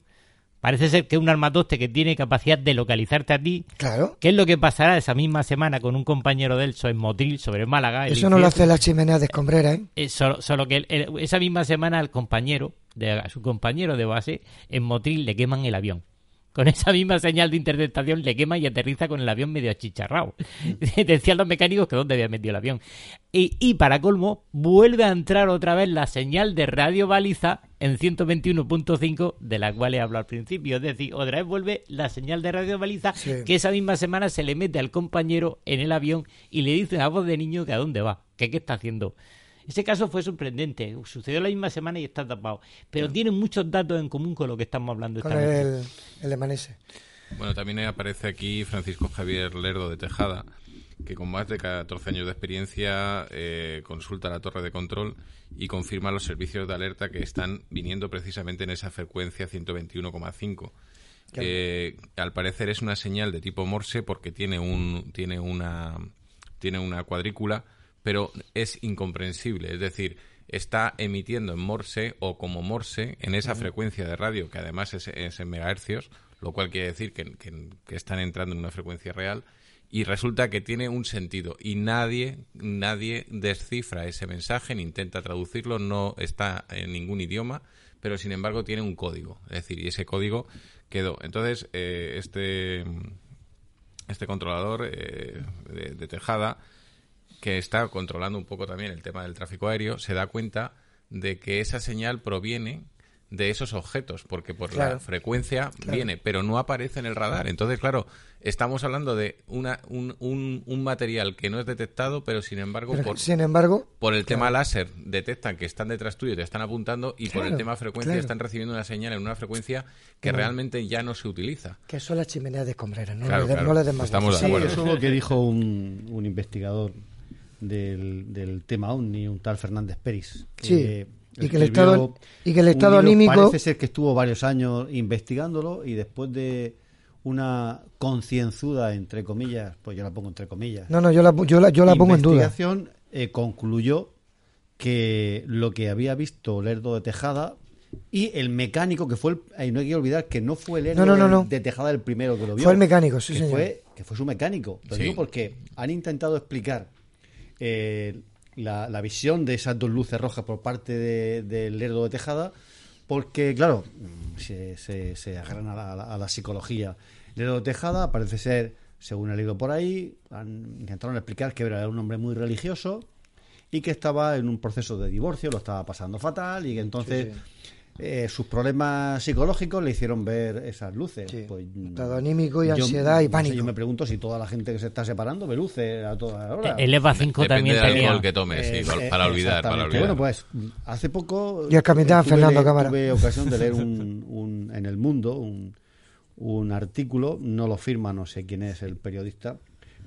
Parece ser que es un armatoste que tiene capacidad de localizarte a ti. Claro. ¿Qué es lo que pasará esa misma semana con un compañero de él en Motril sobre Málaga? el Eso no lo hace la chimenea de escombrera, ¿eh? Eh, solo, solo que el- el- esa misma semana al compañero, de, a su compañero de base, en Motril le queman el avión. Con esa misma señal de interceptación le quema y aterriza con el avión medio achicharrado. Decían los mecánicos que dónde había metido el avión. Y, y para colmo, vuelve a entrar otra vez la señal de radio baliza en 121.5 de la cual he hablado al principio. Es decir, otra vez vuelve la señal de radio baliza Sí. que esa misma semana se le mete al compañero en el avión y le dice a voz de niño que a dónde va, que qué está haciendo. Ese caso fue sorprendente, sucedió la misma semana y está tapado, pero tiene muchos datos en común con lo que estamos hablando Con esta noche. el, el de Manese. Bueno, también aparece aquí Francisco Javier Lerdo de Tejada, que con más de 14 años de experiencia eh, consulta la torre de control y confirma los servicios de alerta que están viniendo precisamente en esa frecuencia 121,5. Eh, al parecer es una señal de tipo Morse porque tiene un tiene una tiene una cuadrícula, pero es incomprensible, es decir, está emitiendo en Morse o como Morse en esa frecuencia de radio que además es, es en megahercios, lo cual quiere decir que, que- que están entrando en una frecuencia real y resulta que tiene un sentido. Y nadie nadie descifra ese mensaje ni intenta traducirlo, no está en ningún idioma, pero sin embargo tiene un código, es decir, y ese código quedó. Entonces, eh, este este controlador eh, de, de Tejada, que está controlando un poco también el tema del tráfico aéreo, se da cuenta de que esa señal proviene de esos objetos, porque por Claro. la frecuencia viene, pero no aparece en el radar. Entonces, claro, estamos hablando de una, un, un, un material que no es detectado, pero sin embargo, Pero, por, sin embargo, por el tema láser detectan que están detrás tuyo y te están apuntando, y por el tema frecuencia claro. están recibiendo una señal en una frecuencia que Claro. realmente ya no se utiliza. que son las chimeneas de escombrera, no, Claro, le, no le den más Estamos Sí, eso es lo que dijo un, un investigador del, del tema OVNI, un tal Fernández Peris. Sí, y que el estado- y que el estado anímico- Parece ser que estuvo varios años investigándolo y después de una concienzuda, entre comillas, pues yo la pongo entre comillas. No, no, yo la, yo la, yo la pongo en duda. investigación eh, concluyó que lo que había visto Lerdo de Tejada y el mecánico que fue el, ay, no hay que olvidar que no fue Lerdo No, no, no, de- no. de Tejada el primero que lo vio Fue el mecánico, sí, que señor. fue que fue su mecánico lo Sí. digo porque han intentado explicar eh, la, la visión de esas dos luces rojas por parte de, del Lerdo de Tejada porque claro se, se, se agarran a la, a la- psicología. Lerdo de Tejada parece ser según he leído por ahí han, intentaron explicar que era un hombre muy religioso y que estaba en un proceso de divorcio, lo estaba pasando fatal y que entonces eh, sus problemas psicológicos le hicieron ver esas luces. Sí. Pues, mm, Estado anímico y yo- ansiedad y no sé, pánico. yo me pregunto si toda la gente que se está separando ve luces a toda hora. El EVA 5 Depende también del tenía. alcohol que tomes, sí, Eh, para- eh, para olvidar, para olvidar. Bueno, pues hace poco. Y el capitán tuve- Fernando Cámara. Tuve ocasión de leer un, un- en El Mundo un, un artículo, no lo firma, no sé quién es el periodista,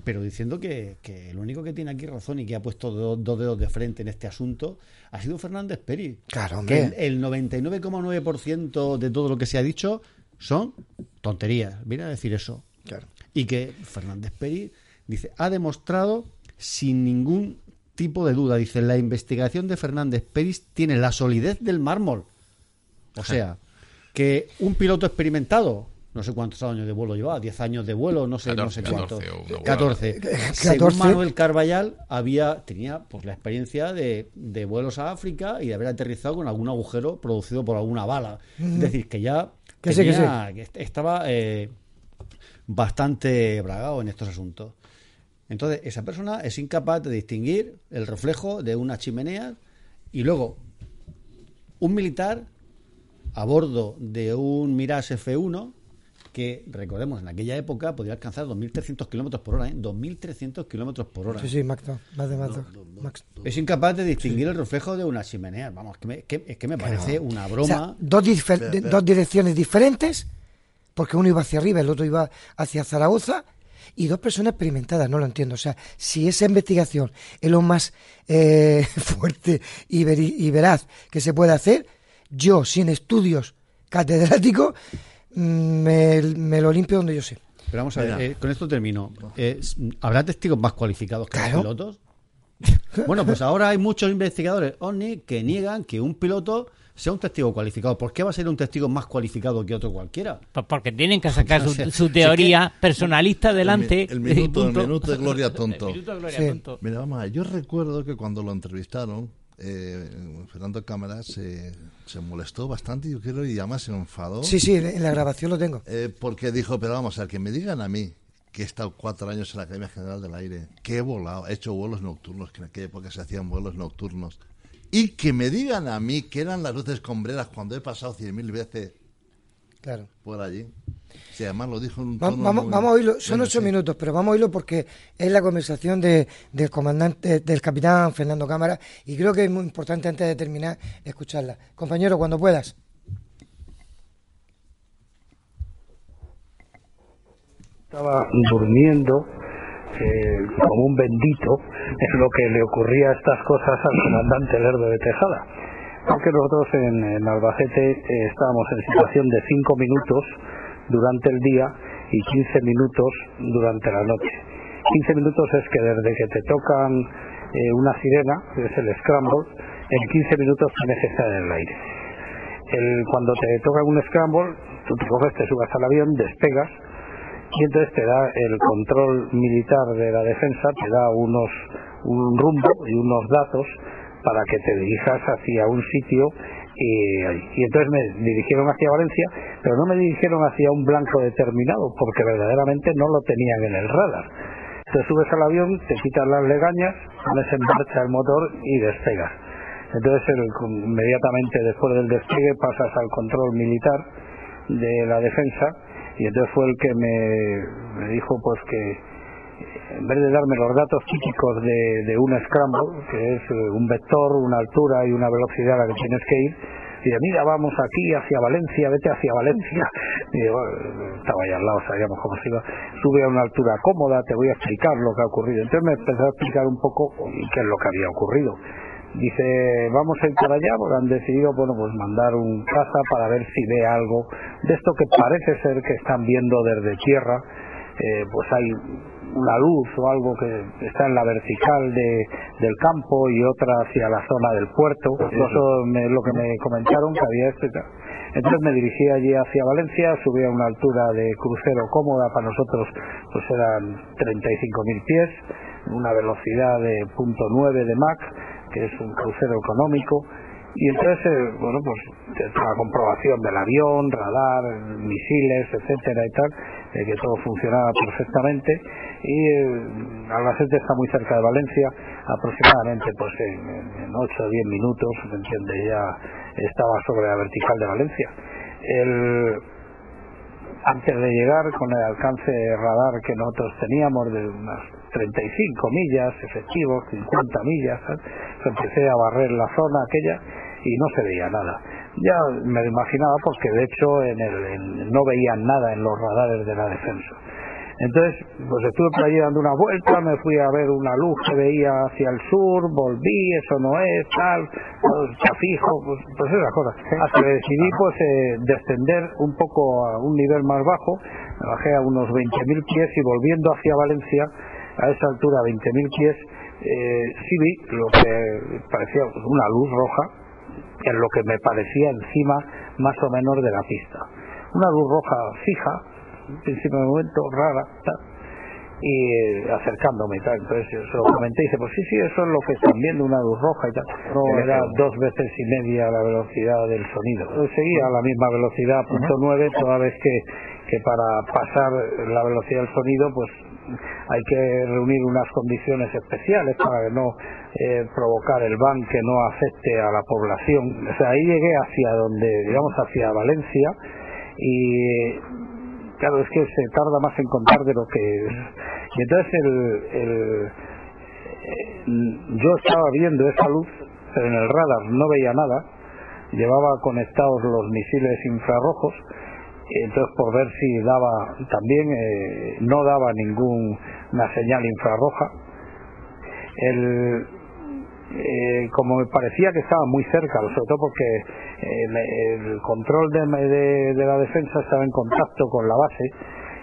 pero diciendo que, que el único que tiene aquí razón y que ha puesto do- dos dedos de frente en este asunto ha sido Fernández Peri. Claro, Que hombre. el, el 99,9% de todo lo que se ha dicho son tonterías. Viene a decir eso. Claro. Y que Fernández Peri dice, ha demostrado sin ningún tipo de duda, dice, la investigación de Fernández Peris tiene la solidez del mármol. O sea, que un piloto experimentado, no sé cuántos años de vuelo llevaba, 10 años de vuelo, no sé, no sé 14, cuánto. 14 o una 14. 14. Según Manuel Carballal, había, tenía pues la experiencia de, de vuelos a África y de haber aterrizado con algún agujero producido por alguna bala. Es decir, que ya Que sí, que tenía- que est- estaba eh, bastante bragado en estos asuntos. Entonces, esa persona es incapaz de distinguir el reflejo de una chimenea y luego un militar a bordo de un Mirage F1 que, recordemos, en aquella época podía alcanzar 2.300 kilómetros por hora, ¿eh? 2.300 kilómetros por hora. Sí, sí, Max, no, más de Max. Max. Es incapaz de distinguir el reflejo de una chimenea. Vamos, que me- que- es que me parece una O broma. sea, dos, direcciones diferentes, porque uno iba hacia arriba, el otro iba hacia Zaragoza, y dos personas experimentadas, no lo entiendo. O sea, si esa investigación es lo más eh, fuerte y, veri- y veraz que se puede hacer, yo, sin estudios catedráticos, me, me lo limpio donde yo sé. Pero vamos a ver, eh, con esto termino. Eh, ¿Habrá testigos más cualificados que Claro. los pilotos? Bueno, pues ahora hay muchos investigadores OVNI que niegan que un piloto sea un testigo cualificado. ¿Por qué va a ser un testigo más cualificado que otro cualquiera? Pues porque tienen que sacar su, su teoría personalista delante. el minuto- el minuto de gloria tonto. El minuto de gloria Sí. tonto. Mira, vamos a ver, yo recuerdo que cuando lo entrevistaron, eh, Fernando Cámara se, se molestó bastante, yo creo, y además se enfadó. Sí, sí, en la grabación lo tengo. Eh, porque dijo, pero vamos a ver, que me digan a mí que he estado cuatro años en la Academia General del Aire, que he volado, he hecho vuelos nocturnos, que en aquella época se hacían vuelos nocturnos, y que me digan a mí que eran las luces combreras cuando he pasado cien mil veces Claro. por allí. Si además lo dijo en un tono vamos, muy- vamos a oírlo, son Venga, ocho sí. minutos, pero vamos a oírlo porque es la conversación de, del comandante, del capitán Fernando Cámara, y creo que es muy importante antes de terminar escucharla. Compañero, cuando puedas. estaba durmiendo eh, como un bendito en lo que le ocurría estas cosas al comandante Lerdo de Tejada. Porque nosotros en, en Albacete eh, estábamos en situación de 5 minutos durante el día y 15 minutos durante la noche. 15 minutos es que desde que te tocan eh, una sirena, que es el scramble, en 15 minutos tienes que estar en el aire. El, cuando te toca un scramble, tú te coges, te subas al avión, despegas y entonces te da el control militar de la defensa, te da unos un rumbo y unos datos para que te dirijas hacia un sitio y, y entonces me dirigieron hacia Valencia, pero no me dirigieron hacia un blanco determinado porque verdaderamente no lo tenían en el radar. Te subes al avión, te quitas las legañas, pones en marcha el motor y despegas. Entonces inmediatamente después del despegue pasas al control militar de la defensa y entonces fue el que me dijo pues que en vez de darme los datos típicos de, de un scramble, que es eh, un vector, una altura y una velocidad a la que tienes que ir, dice, mira, vamos aquí hacia Valencia, vete hacia Valencia. Y estaba ahí al lado, sabíamos cómo se iba. Sube a una altura cómoda, te voy a explicar lo que ha ocurrido. Entonces me empezó a explicar un poco qué es lo que había ocurrido. Dice, vamos a ir para allá, porque han decidido, bueno, pues mandar un caza para ver si ve algo de esto que parece ser que están viendo desde tierra. Eh, pues hay una luz o algo que está en la vertical de, del campo y otra hacia la zona del puerto. Eso me- es lo que me comentaron que había tal. Entonces me dirigí allí hacia Valencia, subí a una altura de crucero cómoda para nosotros, pues eran 35.000 pies, una velocidad de punto .9 de Mach, que es un crucero económico. Y entonces, eh, bueno, pues la comprobación del avión, radar, misiles, etcétera y tal, de que todo funcionaba perfectamente. Y eh, Albacete está muy cerca de Valencia, aproximadamente pues en, en 8 o 10 minutos, ¿me entiende? Ya estaba sobre la vertical de Valencia. El, antes de llegar con el alcance radar que nosotros teníamos de unas 35 millas efectivos, 50 millas, ¿sabes? empecé a barrer la zona aquella y no se veía nada. Ya me lo imaginaba porque de hecho en el, en- no veían nada en los radares de la defensa. Entonces, pues estuve por allí dando una vuelta, me fui a ver una luz que veía hacia el sur, volví, eso no es, tal, está fijo, pues, pues esas cosas. Hasta que decidí pues eh, descender un poco a un nivel más bajo, me bajé a unos 20.000 pies y volviendo hacia Valencia, a esa altura, 20.000 pies, eh, sí vi lo que parecía pues, una luz roja, en lo que me parecía encima más o menos de la pista. Una luz roja fija, en principio de momento rara, y eh, acercándome y tal. Entonces yo se lo comenté y dice, pues sí, sí, eso es lo que están viendo, una luz roja y tal. No, era dos veces y media la velocidad del sonido. Seguía a la misma velocidad, punto nueve, toda vez que, que para pasar la velocidad del sonido, pues hay que reunir unas condiciones especiales para no eh, provocar el ban que no afecte a la población. O sea, ahí llegué hacia donde, digamos, hacia Valencia y claro, es que se tarda más en contar de lo que es. Y entonces el, eh, yo estaba viendo esa luz, pero en el radar no veía nada, llevaba conectados los misiles infrarrojos, entonces por ver si daba, también eh, no daba ninguna señal infrarroja. El, eh, como me parecía que estaba muy cerca, sobre todo porque el, control de, de, la defensa estaba en contacto con la base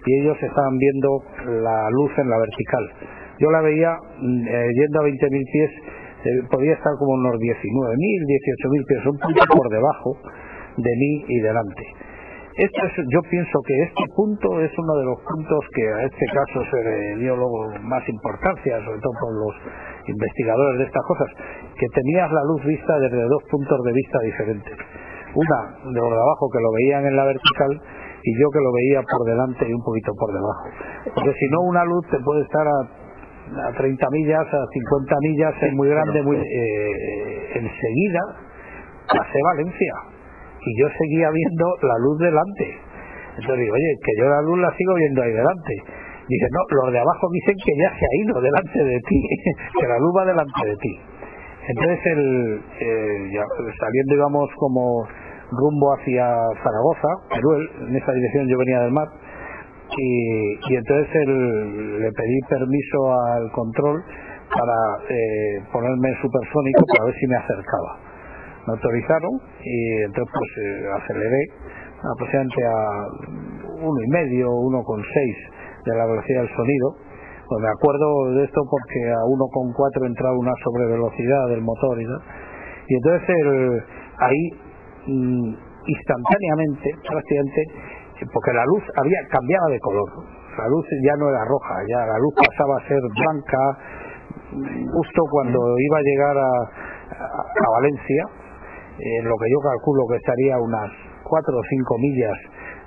y ellos estaban viendo la luz en la vertical. Yo la veía mm, eh, yendo a 20.000 pies, eh, podía estar como unos 19.000, 18.000 pies, un punto por debajo de mí y delante. Esto es, yo pienso que este punto es uno de los puntos que a este caso se le dio luego más importancia, sobre todo por los investigadores de estas cosas, que tenías la luz vista desde dos puntos de vista diferentes. Una de los de abajo que lo veían en la vertical y yo que lo veía por delante y un poquito por debajo. Porque si no, una luz te puede estar a, a 30 millas, a 50 millas, es muy grande, muy eh, enseguida pasé Valencia y yo seguía viendo la luz delante. Entonces digo, oye, que yo la luz la sigo viendo ahí delante. Dice, no, los de abajo dicen que ya se ha ido delante de ti, que la luz va delante de ti. Entonces, el, eh, ya, saliendo íbamos como rumbo hacia Zaragoza, Teruel, en esa dirección yo venía del mar, y, y entonces el, le pedí permiso al control para eh, ponerme supersónico para ver si me acercaba. Me autorizaron y entonces pues eh, aceleré aproximadamente a uno y medio, uno con seis de la velocidad del sonido. Pues me acuerdo de esto porque a 1,4 entraba una sobrevelocidad del motor y tal. Y entonces el, ahí mm, instantáneamente, prácticamente, porque la luz había cambiado de color. La luz ya no era roja, ya la luz pasaba a ser blanca justo cuando iba a llegar a, a, Valencia, en lo que yo calculo que estaría unas 4 o 5 millas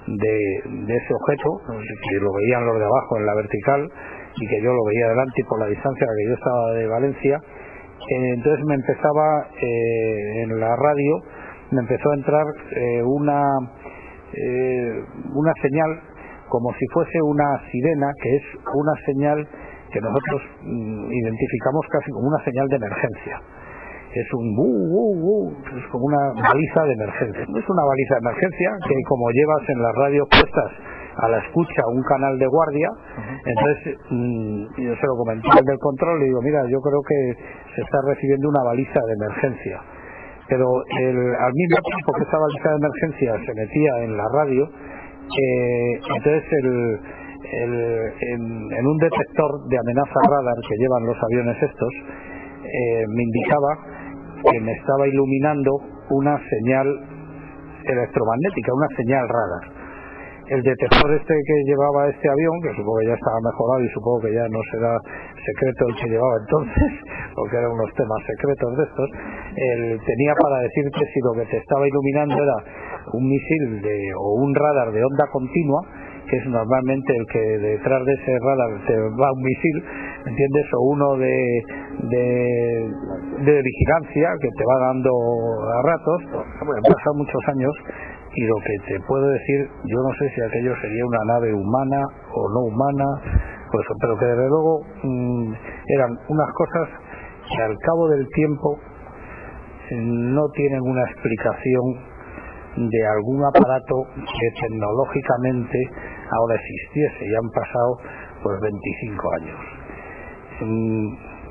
de, ese objeto, que lo veían los de abajo en la vertical y que yo lo veía delante y por la distancia a la que yo estaba de Valencia. Eh, entonces me empezaba eh, en la radio, me empezó a entrar eh, una, una señal como si fuese una sirena, que es una señal que nosotros mm, identificamos casi como una señal de emergencia es un bu, bu, bu, es como una baliza de emergencia. Es una baliza de emergencia que como llevas en las radios puestas a la escucha un canal de guardia, entonces mm, yo se lo comenté al del control y digo, mira, yo creo que se está recibiendo una baliza de emergencia. Pero el, al mismo tiempo que esa baliza de emergencia se metía en la radio, eh, entonces el, el, en, en, un detector de amenaza radar que llevan los aviones estos, eh, me indicaba que me estaba iluminando una señal electromagnética, una señal rara. El detector este que llevaba este avión, que supongo que ya estaba mejorado y supongo que ya no será secreto el que llevaba entonces, porque eran unos temas secretos de estos, él tenía para decirte si lo que te estaba iluminando era un misil de, o un radar de onda continua, que es normalmente el que detrás de ese radar te va un misil, ¿entiendes? O uno de, de, de vigilancia que te va dando a ratos. Bueno, han pasado muchos años y lo que te puedo decir, yo no sé si aquello sería una nave humana o no humana, pues, pero que desde luego mm, eran unas cosas que al cabo del tiempo no tienen una explicación de algún aparato que tecnológicamente ahora existiese y han pasado pues 25 años.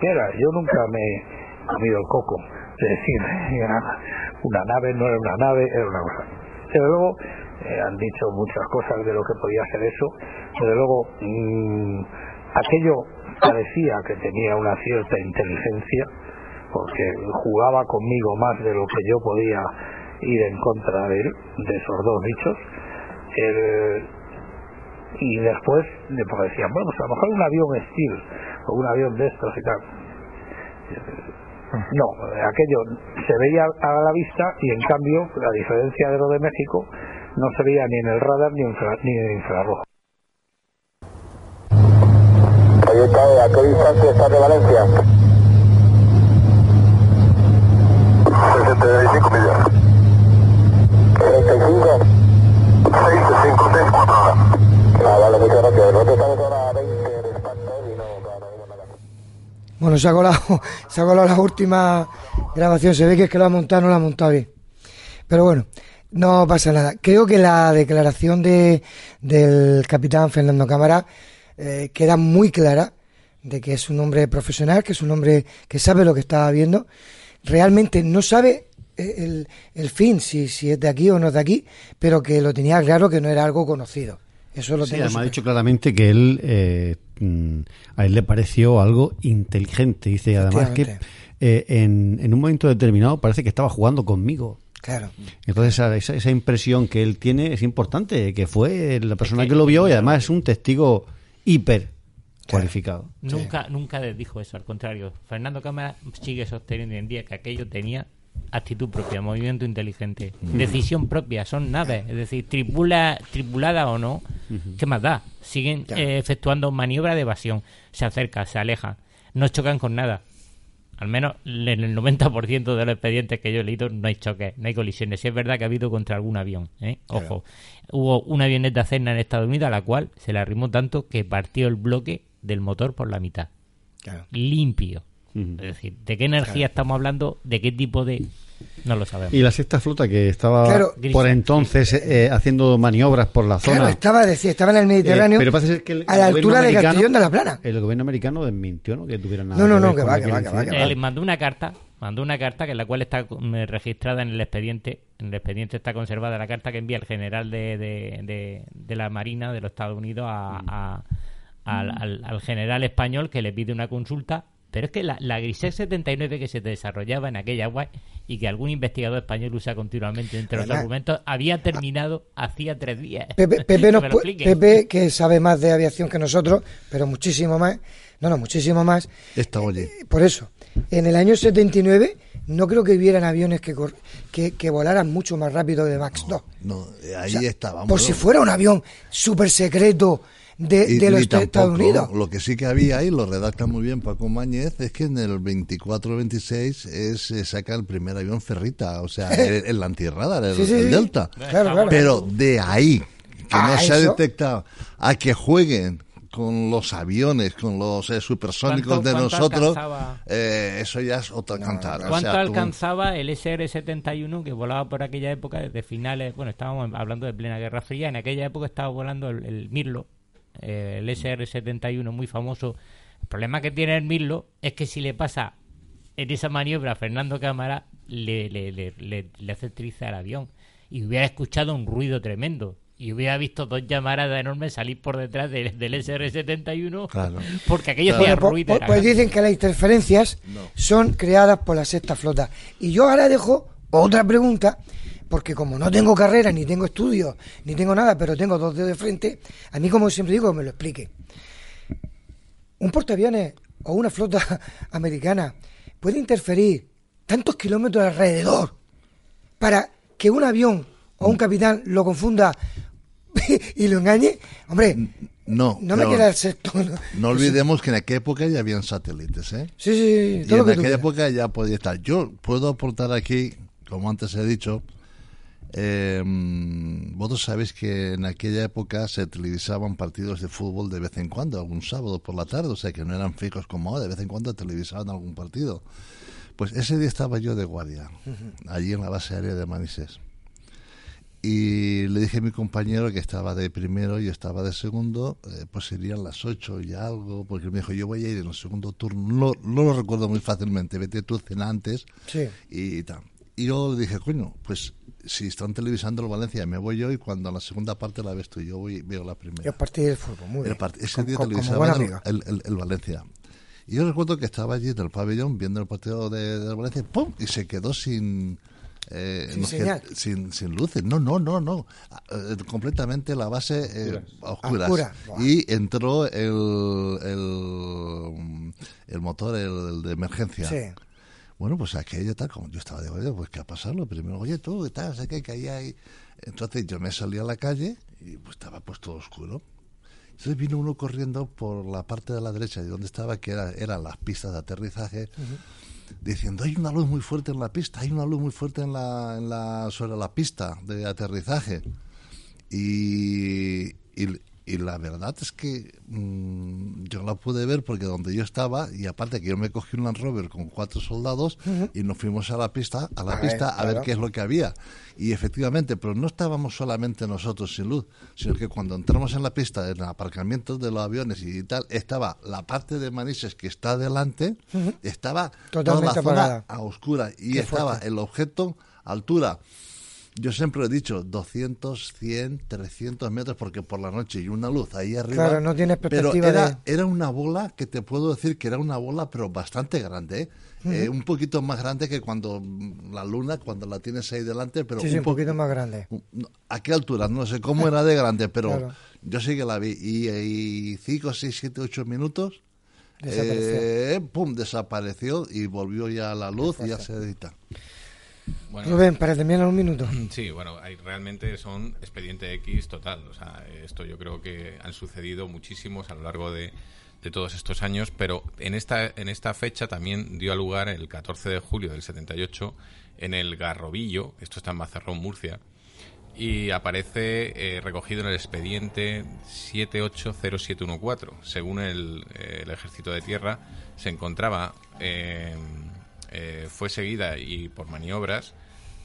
Yo nunca me he comido el coco de decir una nave no era una nave, era una cosa. Desde luego eh, han dicho muchas cosas de lo que podía ser eso. Desde luego mmm, aquello parecía que tenía una cierta inteligencia porque jugaba conmigo más de lo que yo podía ir en contra de él, de esos dos bichos. El, y después le decían, bueno, pues a lo mejor un avión Steel o un avión de estos y tal. No, aquello se veía a la vista y en cambio, la diferencia de lo de México, no se veía ni en el radar ni en, ni en infrarrojo. ¿A qué distancia está de Valencia? 65 millas. 35. 65, 64 horas. Ah, vale, muchas gracias. Nosotros estamos ahora Bueno, se ha colado, se ha colado la última grabación. Se ve que es que lo ha montado, no lo ha montado bien. Pero bueno, no pasa nada. Creo que la declaración de, del capitán Fernando Cámara eh, queda muy clara de que es un hombre profesional, que es un hombre que sabe lo que está viendo. Realmente no sabe eh, el, el fin, si, si es de aquí o no es de aquí, pero que lo tenía claro que no era algo conocido. Eso lo Sí, tengo además ha dicho claramente que él eh, mm, a él le pareció algo inteligente. Dice además que eh, en, en un momento determinado parece que estaba jugando conmigo. Claro. Entonces esa, esa, esa impresión que él tiene es importante, que fue la persona que lo vio y además es un testigo hiper cualificado. Nunca, nunca les dijo eso, al contrario. Fernando Cámara sigue sosteniendo en día que aquello tenía actitud propia, movimiento inteligente, decisión propia, son naves, es decir, tripula, tripulada o no, ¿qué más da? Siguen eh, efectuando maniobra de evasión, se acercan, se alejan, no chocan con nada. Al menos en el 90% de los expedientes que yo he leído no hay choques, no hay colisiones. Sí es verdad que ha habido contra algún avión, ¿eh? Ojo. Hubo una avioneta Cessna en Estados Unidos a la cual se le arrimó tanto que partió el bloque del motor por la mitad. Claro. Limpio. Es decir, ¿de qué energía estamos hablando? ¿De qué tipo de...? No lo sabemos. Y la sexta flota que estaba Claro. por entonces eh, haciendo maniobras por la zona. Claro, estaba, decía, estaba en el Mediterráneo, Eh, pero parece ser que el a la gobierno altura de americano- Castellón de la Plana. El gobierno americano desmintió ¿no? que tuviera nada No, no, que no, que va, que va, que va, que incidente. va. Él mandó una carta, mandó una carta que en la cual está eh, registrada en el expediente, en el expediente está conservada la carta que envía el general de, de, de- de la Marina de los Estados Unidos a, a- al, al- al general español que le pide una consulta. Pero es que la, la Grisel 79 que se desarrollaba en aquella agua y que algún investigador español usa continuamente entre los ¿Verdad? argumentos, había terminado hacía tres días. Pepe, Pepe, Que nos. Pepe, que sabe más de aviación que nosotros, pero muchísimo más, no, no, muchísimo más. Está oye. Por eso, en el año 79 no creo que hubieran aviones que, que, que volaran mucho más rápido de Max 2. No, eh, ahí O sea, estábamos. Por si fuera un avión súper secreto de, Y- de los Estados Unidos. Lo que sí que había ahí, lo redacta muy bien Paco Mañez, es que en el 24-26 es eh, saca el primer avión ferrita, o sea, el, el antirradar, el, Sí, sí, el sí. Delta. Claro, claro. Pero de ahí, que no se ha detectado, a que jueguen con los aviones, con los eh, supersónicos ¿Cuánto- de nosotros, eh, eso ya es otra cantar. O ¿Cuánto sea, tú- alcanzaba el SR-71 que volaba por aquella época desde finales? Bueno, estábamos hablando de plena Guerra Fría. En aquella época estaba volando el, el Mirlo, eh, el SR-71 muy famoso. El problema que tiene el Mirlo es que si le pasa en esa maniobra a Fernando Cámara, le, le, le, le- le hace triza al avión. Y hubiera escuchado un ruido tremendo. Y hubiera visto dos llamaradas enormes salir por detrás del, del SR-71 Claro. porque aquello Bueno, hacía pues, ruido. pues- pues dicen que las interferencias son creadas por la sexta flota. Y yo ahora dejo otra pregunta, porque como no tengo carrera, ni tengo estudios, ni tengo nada, pero tengo dos dedos de frente, a mí como siempre digo, me lo explique. Un portaaviones o una flota americana puede interferir tantos kilómetros alrededor para que un avión o un capitán lo confunda y lo engañe. Hombre, No, no me queda el sexto. ¿no? No olvidemos que en aquella época ya habían satélites, ¿eh? Sí, sí, Y todo lo en aquella época ya podía estar. Yo puedo aportar aquí, como antes he dicho, eh, vosotros sabéis que en aquella época se televisaban partidos de fútbol de vez en cuando, algún sábado por la tarde, o sea que no eran fijos como ahora, de vez en cuando televisaban algún partido. Pues ese día estaba yo de guardia, allí en la base aérea de Manises. Y le dije a mi compañero que estaba de primero y yo estaba de segundo, eh, pues serían las ocho y algo, porque él me dijo, yo voy a ir en el segundo turno, no, no lo recuerdo muy fácilmente, vete tú cena antes Sí. y tal. Y yo le dije, coño, pues si están televisando el Valencia, me voy yo y cuando la segunda parte la ves tú, yo voy, veo la primera. Yo partí del fútbol, muy El bien. part- ese día televisaban el, el- el- el Valencia. Y yo recuerdo que estaba allí en el pabellón viendo el partido de, del Valencia, ¡pum! Y se quedó sin... eh, Sin no sin, sin luces. No, no, no, no. Ah, eh, completamente la base eh, a oscuras. Y entró el, el, el motor, el, el de emergencia. Sí. Bueno, pues aquello tal, como yo estaba de oye, pues qué ha pasado, lo primero, oye tú, ¿qué tal? sé qué, que ahí hay. Entonces yo me salí a la calle y pues estaba pues todo oscuro. Entonces vino uno corriendo por la parte de la derecha de donde estaba, que era, eran las pistas de aterrizaje, diciendo, hay una luz muy fuerte en la pista, hay una luz muy fuerte en la, en la, sobre la pista de aterrizaje. Y, y, y la verdad es que mm, yo la pude ver porque donde yo estaba, y aparte que yo me cogí un Land Rover con cuatro soldados y nos fuimos a la pista, a la A ver, pista a ver qué es lo que había. Y efectivamente, pero no estábamos solamente nosotros sin luz, sino que cuando entramos en la pista, en el aparcamiento de los aviones y tal, estaba la parte de Manises que está delante, estaba Totalmente toda la apagada. zona a oscura y Qué estaba fuerte. el objeto altura. Yo siempre he dicho 200, 100, 300 metros porque por la noche y una luz ahí arriba. Claro, no tienes Pero perspectiva era, de- era una bola que te puedo decir que era una bola, pero bastante grande. ¿eh? Eh, un poquito más grande que cuando mm, la luna, cuando la tienes ahí delante, pero sí, sí, un po- poquito más grande. ¿A qué altura? No sé cómo era de grande, pero Claro. yo sí que la vi. Y 5, 6, 7, 8 minutos, Desapareció. eh, pum, desapareció y volvió ya la luz y ya se edita. Bueno, Rubén, para terminar un minuto. Sí, bueno, hay, realmente son expediente X total. O sea, esto yo creo que han sucedido muchísimos a lo largo de, de todos estos años, pero en esta, en esta fecha también dio lugar el 14 de julio del 78 en el Garrobillo, esto está en Mazarrón, Murcia, y aparece eh, recogido en el expediente 780714. Según el, eh, el Ejército de Tierra, se encontraba, eh, eh, fue seguida y por maniobras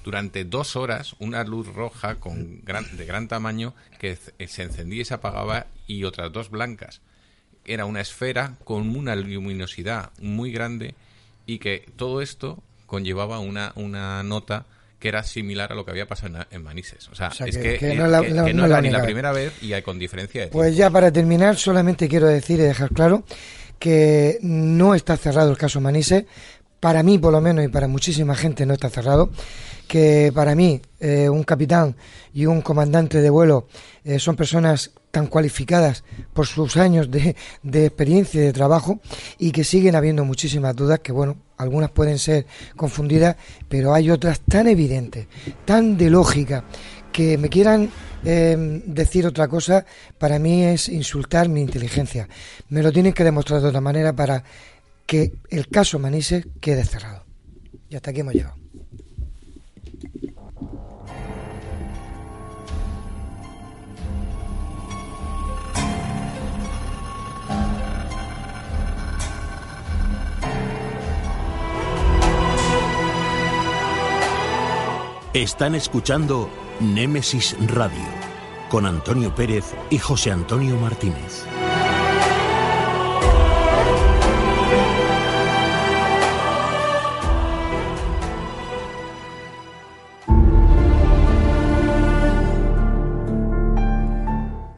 durante dos horas una luz roja con gran- de gran tamaño que c- se encendía y se apagaba y otras dos blancas. Era una esfera con una luminosidad muy grande y que todo esto conllevaba una, una nota que era similar a lo que había pasado en, en Manises. O sea, O sea, es que- que, que eh, no la- que- no no era ni la primera vez y hay con diferencia de Pues tiempo. ya para terminar, solamente quiero decir y dejar claro que no está cerrado el caso Manise. Para mí, por lo menos, y para muchísima gente no está cerrado. Que para mí, eh, un capitán y un comandante de vuelo eh, son personas tan cualificadas por sus años de, de experiencia y de trabajo y que siguen habiendo muchísimas dudas que, bueno, algunas pueden ser confundidas, pero hay otras tan evidentes, tan de lógica, que me quieran eh, decir otra cosa, para mí es insultar mi inteligencia. Me lo tienen que demostrar de otra manera para que el caso Manises quede cerrado. Y hasta aquí hemos llegado. Están escuchando Némesis Radio con Antonio Pérez y José Antonio Martínez.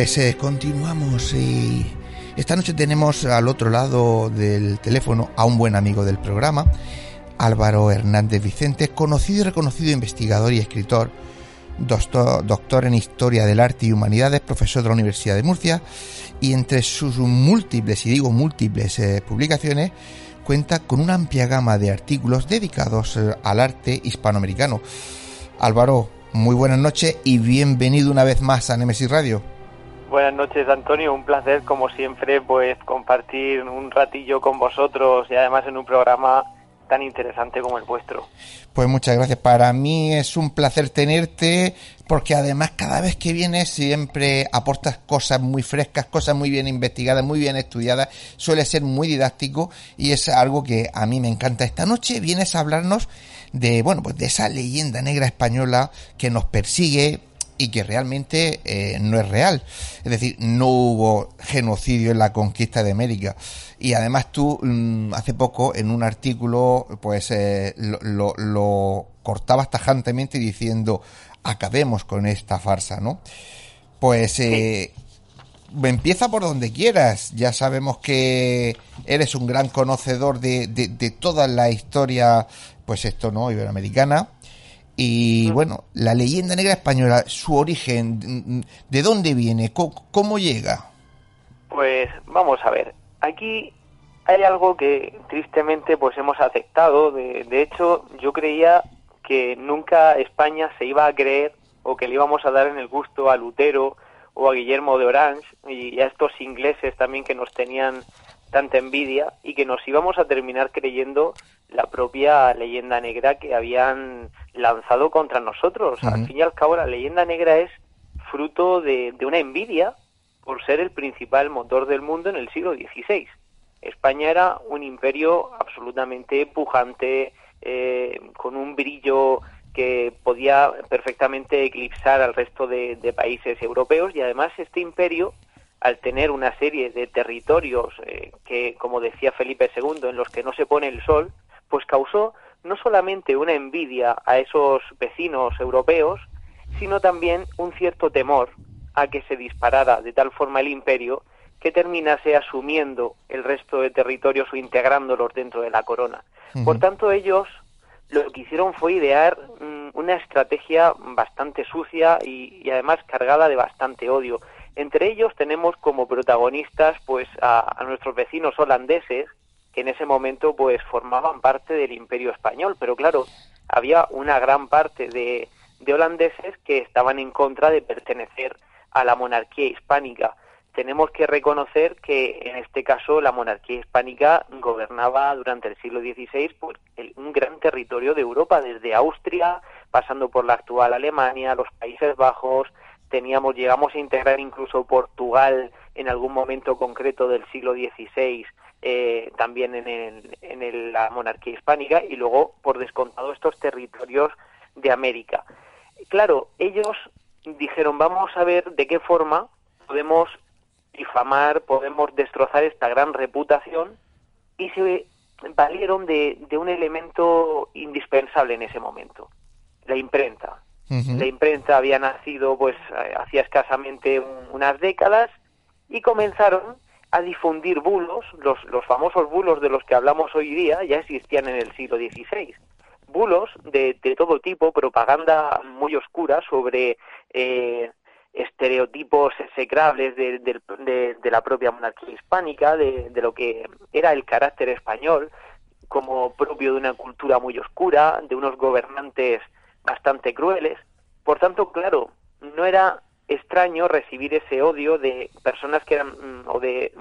Pues eh, continuamos y esta noche tenemos al otro lado del teléfono a un buen amigo del programa, Álvaro Hernández Vicente, conocido y reconocido investigador y escritor, doctor, en Historia del Arte y Humanidades, profesor de la Universidad de Murcia, y entre sus múltiples, y digo múltiples eh, publicaciones, cuenta con una amplia gama de artículos dedicados eh, al arte hispanoamericano. Álvaro, muy buenas noches y bienvenido una vez más a Nemesis Radio. Buenas noches, Antonio. Un placer, como siempre, pues compartir un ratillo con vosotros y además en un programa tan interesante como el vuestro. Pues muchas gracias. Para mí es un placer tenerte porque además cada vez que vienes siempre aportas cosas muy frescas, cosas muy bien investigadas, muy bien estudiadas. Suele ser muy didáctico y es algo que a mí me encanta. Esta noche vienes a hablarnos de, bueno, pues de esa leyenda negra española que nos persigue y que realmente eh, no es real. Es decir, no hubo genocidio en la conquista de América. Y además tú, mm, hace poco, en un artículo, pues eh, lo, lo, lo cortabas tajantemente diciendo, acabemos con esta farsa, ¿no? Pues eh, empieza por donde quieras. Ya sabemos que eres un gran conocedor de, de, de toda la historia, pues esto, ¿no? Iberoamericana. Y bueno, la leyenda negra española, su origen, ¿de dónde viene? ¿Cómo, cómo llega? Pues vamos a ver, aquí hay algo que tristemente pues hemos aceptado. De, de hecho, yo creía que nunca España se iba a creer o que le íbamos a dar en el gusto a Lutero o a Guillermo de Orange y a estos ingleses también que nos tenían tanta envidia y que nos íbamos a terminar creyendo la propia leyenda negra que habían lanzado contra nosotros. Al fin y al cabo, la leyenda negra es fruto de, de una envidia por ser el principal motor del mundo en el siglo XVI. España era un imperio absolutamente pujante, eh, con un brillo que podía perfectamente eclipsar al resto de, de países europeos y además este imperio al tener una serie de territorios eh, que, como decía Felipe II, en los que no se pone el sol, pues causó no solamente una envidia a esos vecinos europeos, sino también un cierto temor a que se disparara de tal forma el imperio que terminase asumiendo el resto de territorios o integrándolos dentro de la corona. Por tanto, ellos lo que hicieron fue idear mm, una estrategia bastante sucia y, y además cargada de bastante odio. Entre ellos tenemos como protagonistas pues a, a, nuestros vecinos holandeses que en ese momento pues formaban parte del Imperio español, pero claro, había una gran parte de, de holandeses que estaban en contra de pertenecer a la monarquía hispánica. Tenemos que reconocer que en este caso la monarquía hispánica gobernaba durante el siglo XVI un gran territorio de Europa, desde Austria, pasando por la actual Alemania, los Países Bajos, teníamos, llegamos a integrar incluso Portugal en algún momento concreto del siglo XVI, eh, también en, el, en el, la monarquía hispánica, y luego, por descontado, estos territorios de América. Claro, ellos dijeron, vamos a ver de qué forma podemos difamar, podemos destrozar esta gran reputación, y se valieron de, de un elemento indispensable en ese momento, la imprenta. La imprenta había nacido pues hacía escasamente un, unas décadas y comenzaron a difundir bulos, los, los famosos bulos de los que hablamos hoy día ya existían en el siglo XVI. Bulos de, de todo tipo, propaganda muy oscura sobre eh, estereotipos execrables de, de, de, la propia monarquía hispánica, de lo que era el carácter español, como propio de una cultura muy oscura, de unos gobernantes bastante crueles. Por tanto, claro, no era extraño recibir ese odio de personas que eran, o de,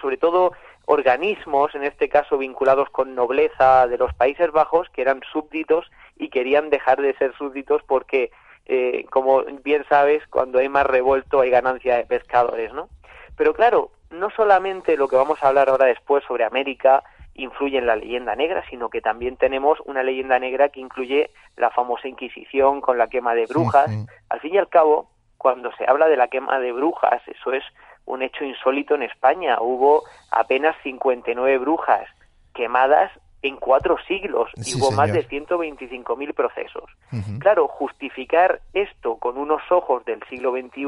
sobre todo, organismos, en este caso vinculados con nobleza de los Países Bajos, que eran súbditos y querían dejar de ser súbditos porque, eh, como bien sabes, cuando hay más revuelto hay ganancia de pescadores, ¿no? Pero claro, no solamente lo que vamos a hablar ahora después sobre América, influye en la leyenda negra, sino que también tenemos una leyenda negra que incluye la famosa Inquisición con la quema de brujas. Sí, sí. Al fin y al cabo, cuando se habla de la quema de brujas, eso es un hecho insólito en España. Hubo apenas 59 brujas quemadas en cuatro siglos y hubo señor. más de 125.000 procesos. Uh -huh. Claro, justificar esto con unos ojos del siglo XXI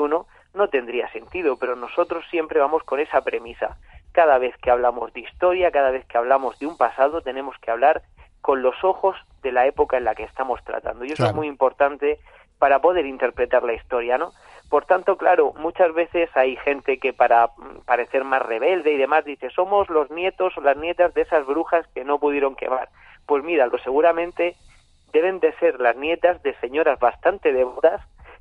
no tendría sentido, pero nosotros siempre vamos con esa premisa cada vez que hablamos de historia, cada vez que hablamos de un pasado, tenemos que hablar con los ojos de la época en la que estamos tratando. Y eso claro. es muy importante para poder interpretar la historia, ¿no? Por tanto, claro, muchas veces hay gente que para parecer más rebelde y demás dice, somos los nietos o las nietas de esas brujas que no pudieron quemar. Pues míralo, seguramente deben de ser las nietas de señoras bastante devotas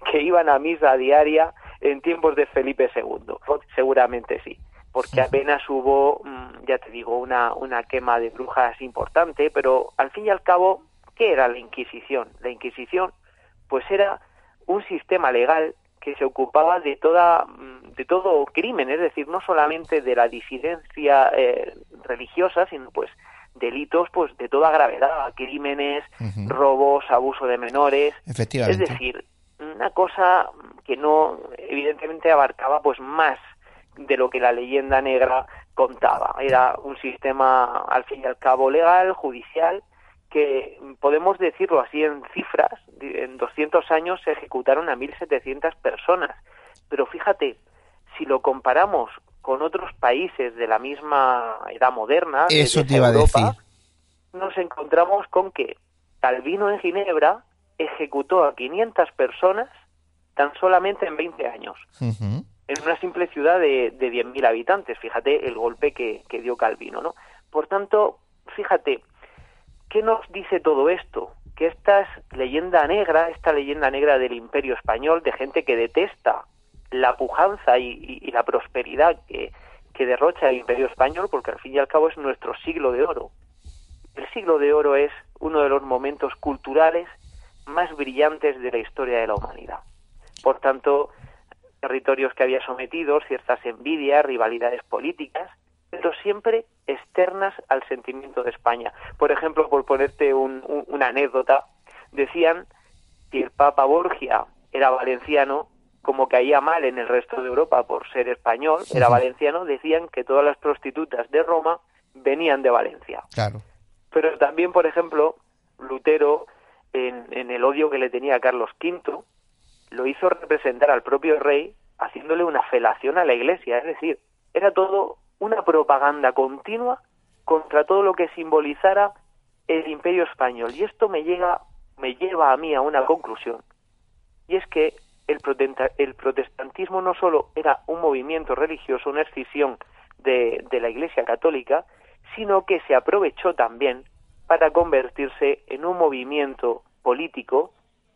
que iban a misa diaria en tiempos de Felipe II. Seguramente sí porque apenas hubo, mm, ya te digo, una, una quema de brujas importante, pero al fin y al cabo, ¿qué era la Inquisición? La Inquisición, pues era un sistema legal que se ocupaba de toda mm, de todo crimen, es decir, no solamente de la disidencia eh, religiosa, sino pues delitos pues de toda gravedad, crímenes, uh -huh. robos, abuso de menores, Efectivamente. es decir, una cosa que no, evidentemente abarcaba pues más de lo que la leyenda negra contaba. Era un sistema, al fin y al cabo, legal, judicial, que podemos decirlo así en cifras, en 200 años se ejecutaron a 1.700 personas. Pero fíjate, si lo comparamos con otros países de la misma edad moderna, de Eso esa te iba a Europa, decir. nos encontramos con que Calvino en Ginebra ejecutó a 500 personas tan solamente en 20 años, en una simple ciudad de, de 10.000 habitantes. Fíjate el golpe que, que dio Calvino, ¿no? Por tanto, fíjate, ¿qué nos dice todo esto? Que esta es leyenda negra, esta leyenda negra del imperio español, de gente que detesta la pujanza y, la prosperidad que, derrocha el imperio español, porque al fin y al cabo es nuestro siglo de oro. El siglo de oro es uno de los momentos culturales más brillantes de la historia de la humanidad. Por tanto, territorios que había sometidos, ciertas envidias, rivalidades políticas, pero siempre externas al sentimiento de España. Por ejemplo, por ponerte un- un- una anécdota, decían que el Papa Borgia era valenciano, como caía mal en el resto de Europa por ser español, era valenciano, decían que todas las prostitutas de Roma venían de Valencia. Claro. Pero también, por ejemplo, Lutero, en, en el odio que le tenía a Carlos V, lo hizo representar al propio rey haciéndole una felación a la iglesia. Es decir, era todo una propaganda continua contra todo lo que simbolizara el imperio español. Y esto me, llega, me lleva a mí a una conclusión. Y es que el, el protestantismo no solo era un movimiento religioso, una escisión de, de la Iglesia católica, sino que se aprovechó también para convertirse en un movimiento político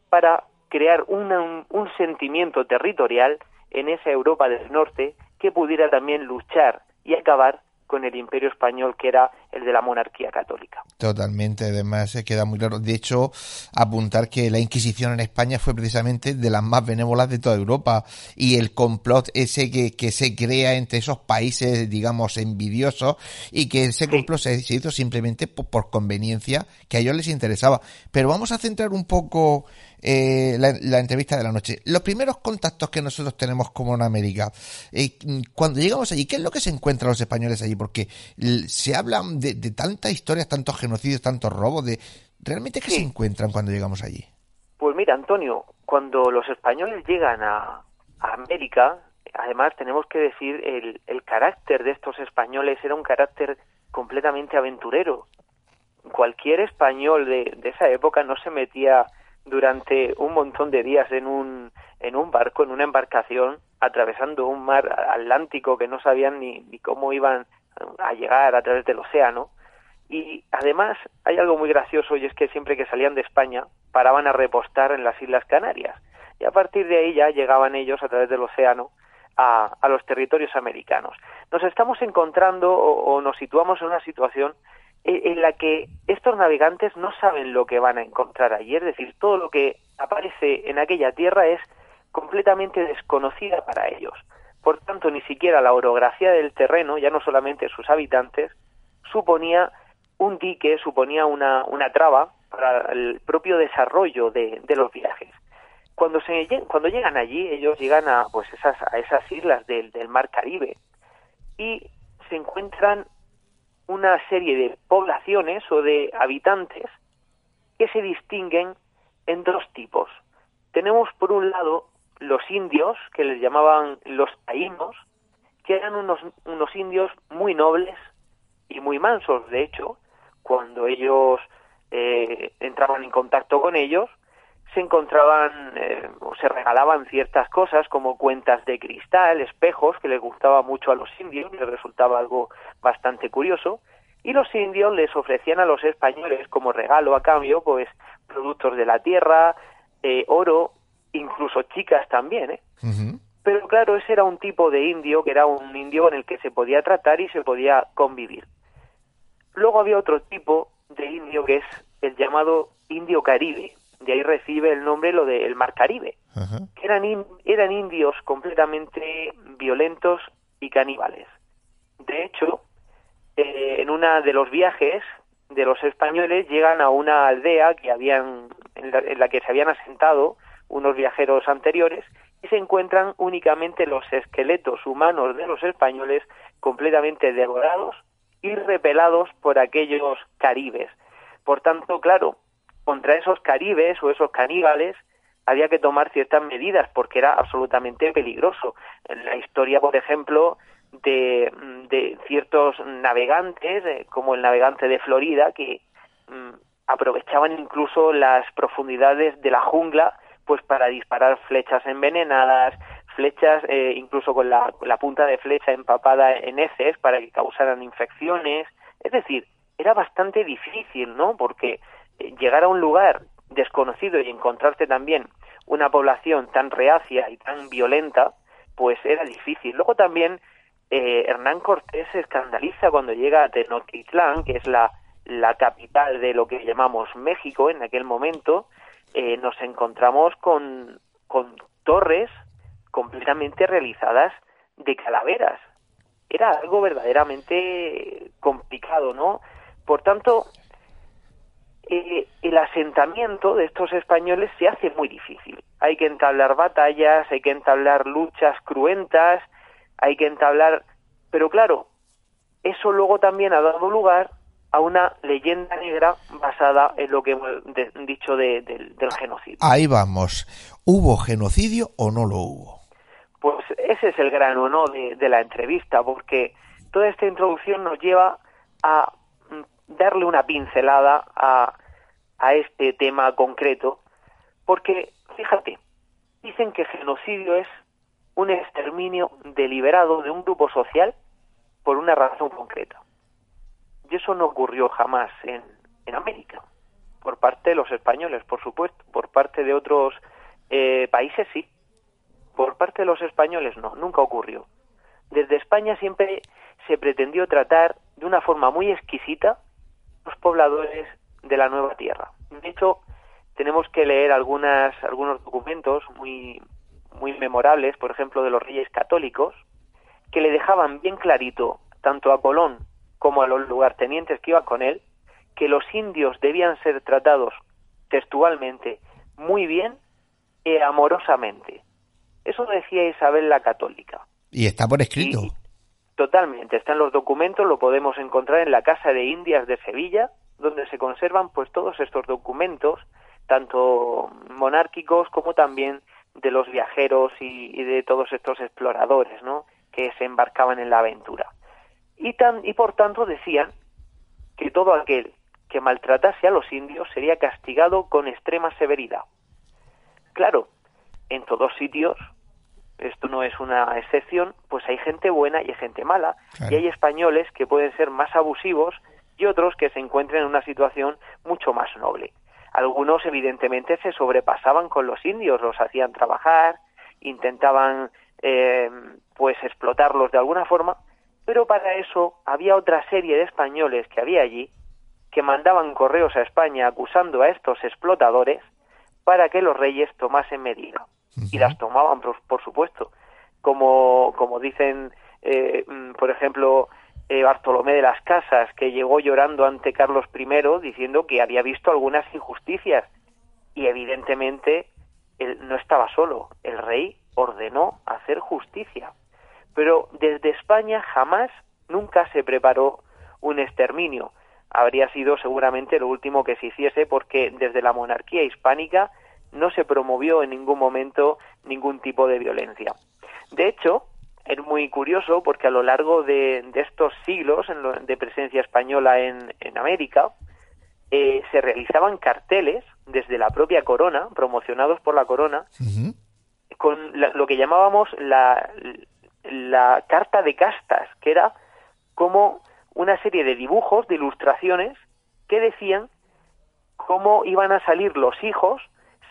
para crear un, un sentimiento territorial en esa Europa del Norte que pudiera también luchar y acabar con el imperio español que era el de la monarquía católica. Totalmente, además se queda muy claro. De hecho, apuntar que la Inquisición en España fue precisamente de las más benévolas de toda Europa y el complot ese que, que se crea entre esos países, digamos, envidiosos y que ese complot se, se hizo simplemente por, por conveniencia que a ellos les interesaba. Pero vamos a centrar un poco eh, la, la entrevista de la noche. Los primeros contactos que nosotros tenemos como en América, eh, cuando llegamos allí, ¿qué es lo que se encuentran los españoles allí? Porque se hablan de, de tantas historias, tantos genocidios, tantos robos, de realmente qué se encuentran cuando llegamos allí. Pues mira, Antonio, cuando los españoles llegan a, a América, además tenemos que decir el, el carácter de estos españoles era un carácter completamente aventurero. Cualquier español de, de esa época no se metía durante un montón de días en un, en un barco, en una embarcación, atravesando un mar Atlántico que no sabían ni, ni cómo iban a llegar a través del océano. Y además hay algo muy gracioso y es que siempre que salían de España paraban a repostar en las Islas Canarias y a partir de ahí ya llegaban ellos a través del océano a, a los territorios americanos. Nos estamos encontrando o, nos situamos en una situación en, en la que estos navegantes no saben lo que van a encontrar allí, es decir, todo lo que aparece en aquella tierra es completamente desconocida para ellos. Por tanto, ni siquiera la orografía del terreno, ya no solamente sus habitantes, suponía un dique, suponía una, una traba para el propio desarrollo de, los viajes. Cuando, se, cuando llegan allí, ellos llegan a, pues esas, a esas islas del, del mar Caribe y se encuentran una serie de poblaciones o de habitantes que se distinguen en dos tipos. Tenemos por un lado los indios, que les llamaban los taínos, que eran unos, unos indios muy nobles y muy mansos. De hecho, cuando ellos eh, entraban en contacto con ellos, se encontraban eh, o se regalaban ciertas cosas como cuentas de cristal, espejos, que les gustaba mucho a los indios, les resultaba algo bastante curioso, y los indios les ofrecían a los españoles como regalo a cambio, pues productos de la tierra, eh, oro, incluso chicas también, ¿eh? Pero claro, ese era un tipo de indio que era un indio con el que se podía tratar y se podía convivir. Luego había otro tipo de indio que es el llamado indio caribe, de ahí recibe el nombre lo del mar Caribe, que eran, in- eran indios completamente violentos y caníbales. De hecho, eh, en una de los viajes de los españoles llegan a una aldea que habían en la, en la que se habían asentado unos viajeros anteriores y se encuentran únicamente los esqueletos humanos de los españoles completamente devorados y repelados por aquellos caribes. Por tanto, claro, contra esos caribes o esos caníbales había que tomar ciertas medidas porque era absolutamente peligroso. En la historia, por ejemplo, de, de ciertos navegantes, eh, como el navegante de Florida, que mm, aprovechaban incluso las profundidades de la jungla pues para disparar flechas envenenadas, flechas eh, incluso con la, punta de flecha empapada en heces para que causaran infecciones. Es decir, era bastante difícil, ¿no? Porque eh, llegar a un lugar desconocido y encontrarte también una población tan reacia y tan violenta, pues era difícil. Luego también eh, Hernán Cortés se escandaliza cuando llega a Tenochtitlán, que es la, la capital de lo que llamamos México en aquel momento, eh, nos encontramos con, torres completamente realizadas de calaveras. Era algo verdaderamente complicado, ¿no? Por tanto, eh, el asentamiento de estos españoles se hace muy difícil. Hay que entablar batallas, hay que entablar luchas cruentas, hay que entablar... Pero claro, eso luego también ha dado lugar a una leyenda negra basada en lo que hemos dicho del genocidio. Ahí vamos. ¿Hubo genocidio o no lo hubo? Pues ese es el gran honor de, de la entrevista, porque toda esta introducción nos lleva a darle una pincelada a, a este tema concreto, porque, fíjate, dicen que genocidio es un exterminio deliberado de un grupo social por una razón concreta. Y eso no ocurrió jamás en, en América, por parte de los españoles, por supuesto, por parte de otros eh, países sí, por parte de los españoles no, nunca ocurrió. Desde España siempre se pretendió tratar de una forma muy exquisita los pobladores de la nueva tierra. De hecho, tenemos que leer algunas, algunos documentos muy, muy memorables, por ejemplo, de los reyes católicos, que le dejaban bien clarito, tanto a Colón como a los lugartenientes que iban con él, que los indios debían ser tratados textualmente muy bien e amorosamente. Eso decía Isabel la Católica. Y está por escrito. totalmente, está en los documentos, lo podemos encontrar en la Casa de Indias de Sevilla, donde se conservan pues todos estos documentos, tanto monárquicos como también de los viajeros y, de todos estos exploradores, ¿no? que se embarcaban en la aventura. Y, tan, y por tanto decían que todo aquel que maltratase a los indios sería castigado con extrema severidad. Claro, en todos sitios, esto no es una excepción, pues hay gente buena y hay gente mala, y hay españoles que pueden ser más abusivos y otros que se encuentran en una situación mucho más noble. Algunos evidentemente se sobrepasaban con los indios, los hacían trabajar, intentaban eh, pues explotarlos de alguna forma, pero para eso había otra serie de españoles que había allí que mandaban correos a España acusando a estos explotadores para que los reyes tomasen medida. Y las tomaban, por, supuesto. Como, como dicen, eh, mm, por ejemplo, eh, Bartolomé de las Casas, que llegó llorando ante Carlos I diciendo que había visto algunas injusticias. Y evidentemente él no estaba solo, el rey ordenó hacer justicia. Pero desde España jamás, nunca se preparó un exterminio. Habría sido seguramente lo último que se hiciese porque desde la monarquía hispánica no se promovió en ningún momento ningún tipo de violencia. De hecho, es muy curioso porque a lo largo de, estos siglos de presencia española en, América eh, se realizaban carteles desde la propia corona, promocionados por la corona, con lo que llamábamos la, la carta de castas, que era como una serie de dibujos, de ilustraciones, que decían cómo iban a salir los hijos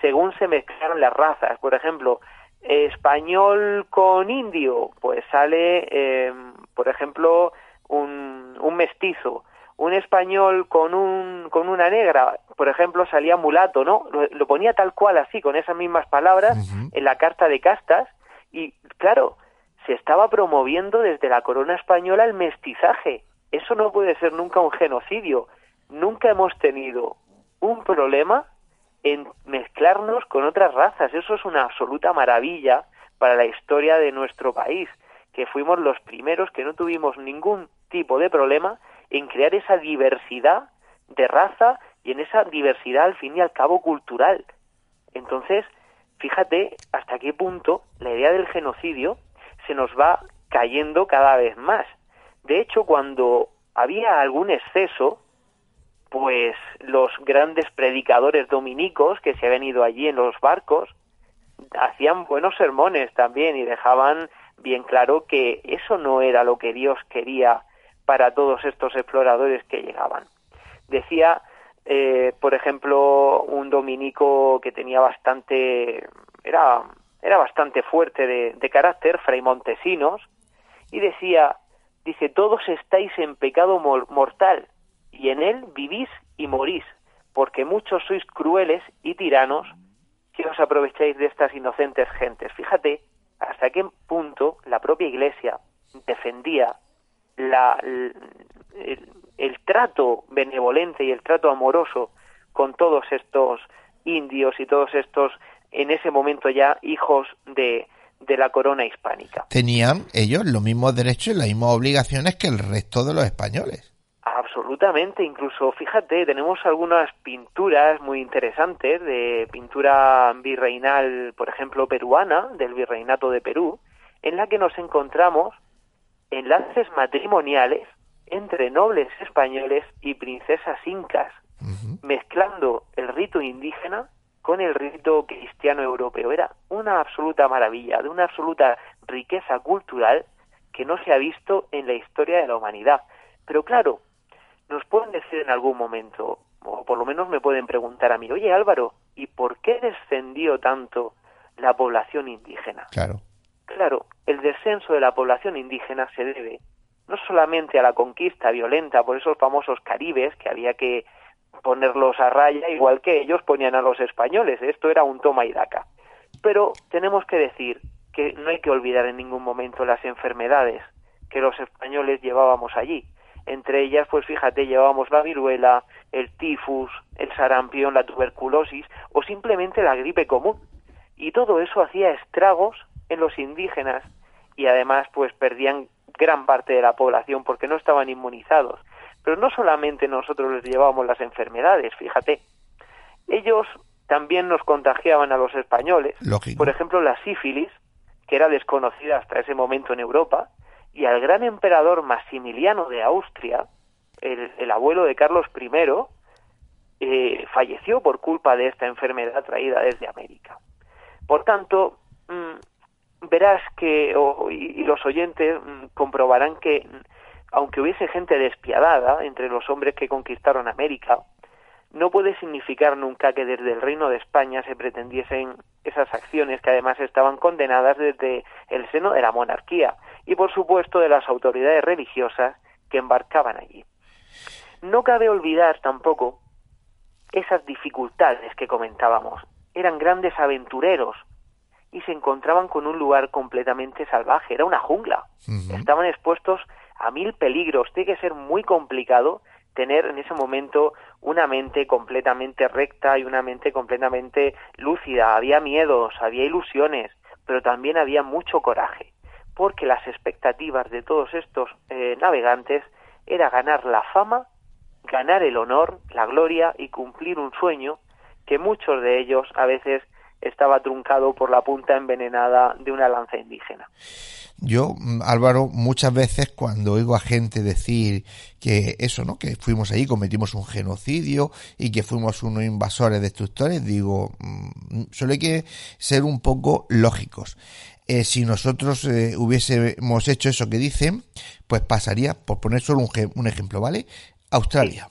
según se mezclaron las razas. Por ejemplo, español con indio, pues sale, eh, por ejemplo, un, un mestizo. Un español con, un, con una negra, por ejemplo, salía mulato, ¿no? Lo, ponía tal cual así, con esas mismas palabras, en la carta de castas. Y claro, se estaba promoviendo desde la corona española el mestizaje. Eso no puede ser nunca un genocidio. Nunca hemos tenido un problema en mezclarnos con otras razas. Eso es una absoluta maravilla para la historia de nuestro país, que fuimos los primeros que no tuvimos ningún tipo de problema en crear esa diversidad de raza y en esa diversidad al fin y al cabo cultural. Entonces, fíjate hasta qué punto la idea del genocidio se nos va cayendo cada vez más. De hecho, cuando había algún exceso, pues los grandes predicadores dominicos que se habían ido allí en los barcos hacían buenos sermones también y dejaban bien claro que eso no era lo que Dios quería para todos estos exploradores que llegaban. Decía, eh, por ejemplo, un dominico que tenía bastante, era, era bastante fuerte de, carácter, Fray Montesinos, y decía, dice, todos estáis en pecado mortal, y en él vivís y morís, porque muchos sois crueles y tiranos que os aprovecháis de estas inocentes gentes. Fíjate hasta qué punto la propia Iglesia defendía la, el, trato benevolente y el trato amoroso con todos estos indios y todos estos, en ese momento ya, hijos de, de la corona hispánica. Tenían ellos los mismos derechos y las mismas obligaciones que el resto de los españoles. Absolutamente, incluso fíjate, tenemos algunas pinturas muy interesantes de pintura virreinal, por ejemplo, peruana, del virreinato de Perú, en la que nos encontramos enlaces matrimoniales entre nobles españoles y princesas incas, mezclando el rito indígena con el rito cristiano europeo. Era una absoluta maravilla, de una absoluta riqueza cultural que no se ha visto en la historia de la humanidad. Pero claro, nos pueden decir en algún momento, o por lo menos me pueden preguntar a mí, oye Álvaro, ¿y por qué descendió tanto la población indígena? Claro. Claro, el descenso de la población indígena se debe no solamente a la conquista violenta por esos famosos caribes que había que ponerlos a raya igual que ellos ponían a los españoles, esto era un toma y daca. Pero tenemos que decir que no hay que olvidar en ningún momento las enfermedades que los españoles llevábamos allí. Entre ellas, pues fíjate, llevábamos la viruela, el tifus, el sarampión, la tuberculosis o simplemente la gripe común. Y todo eso hacía estragos en los indígenas y además pues perdían gran parte de la población porque no estaban inmunizados. Pero no solamente nosotros les llevábamos las enfermedades, fíjate, ellos también nos contagiaban a los españoles. Por ejemplo, la sífilis, que era desconocida hasta ese momento en Europa, y al gran emperador Maximiliano de Austria, el, abuelo de Carlos I, eh, falleció por culpa de esta enfermedad traída desde América. Por tanto, mm, verás que, y, los oyentes mm, comprobarán que, aunque hubiese gente despiadada entre los hombres que conquistaron América, no puede significar nunca que desde el Reino de España se pretendiesen esas acciones que además estaban condenadas desde el seno de la monarquía y por supuesto de las autoridades religiosas que embarcaban allí. No cabe olvidar tampoco esas dificultades que comentábamos. Eran grandes aventureros y se encontraban con un lugar completamente salvaje, era una jungla. Estaban expuestos a mil peligros. Tiene que ser muy complicado tener en ese momento una mente completamente recta y una mente completamente lúcida. Había miedos, había ilusiones, pero también había mucho coraje porque las expectativas de todos estos eh, navegantes era ganar la fama, ganar el honor, la gloria y cumplir un sueño que muchos de ellos a veces estaba truncado por la punta envenenada de una lanza indígena. Yo, mm, Álvaro, muchas veces cuando oigo a gente decir que eso, ¿no? Que fuimos allí, cometimos un genocidio y que fuimos unos invasores, destructores, digo, mm, solo hay que ser un poco lógicos. Eh, si nosotros eh, hubiésemos hecho eso que dicen, pues pasaría, por poner solo un, un ejemplo, ¿vale? Australia.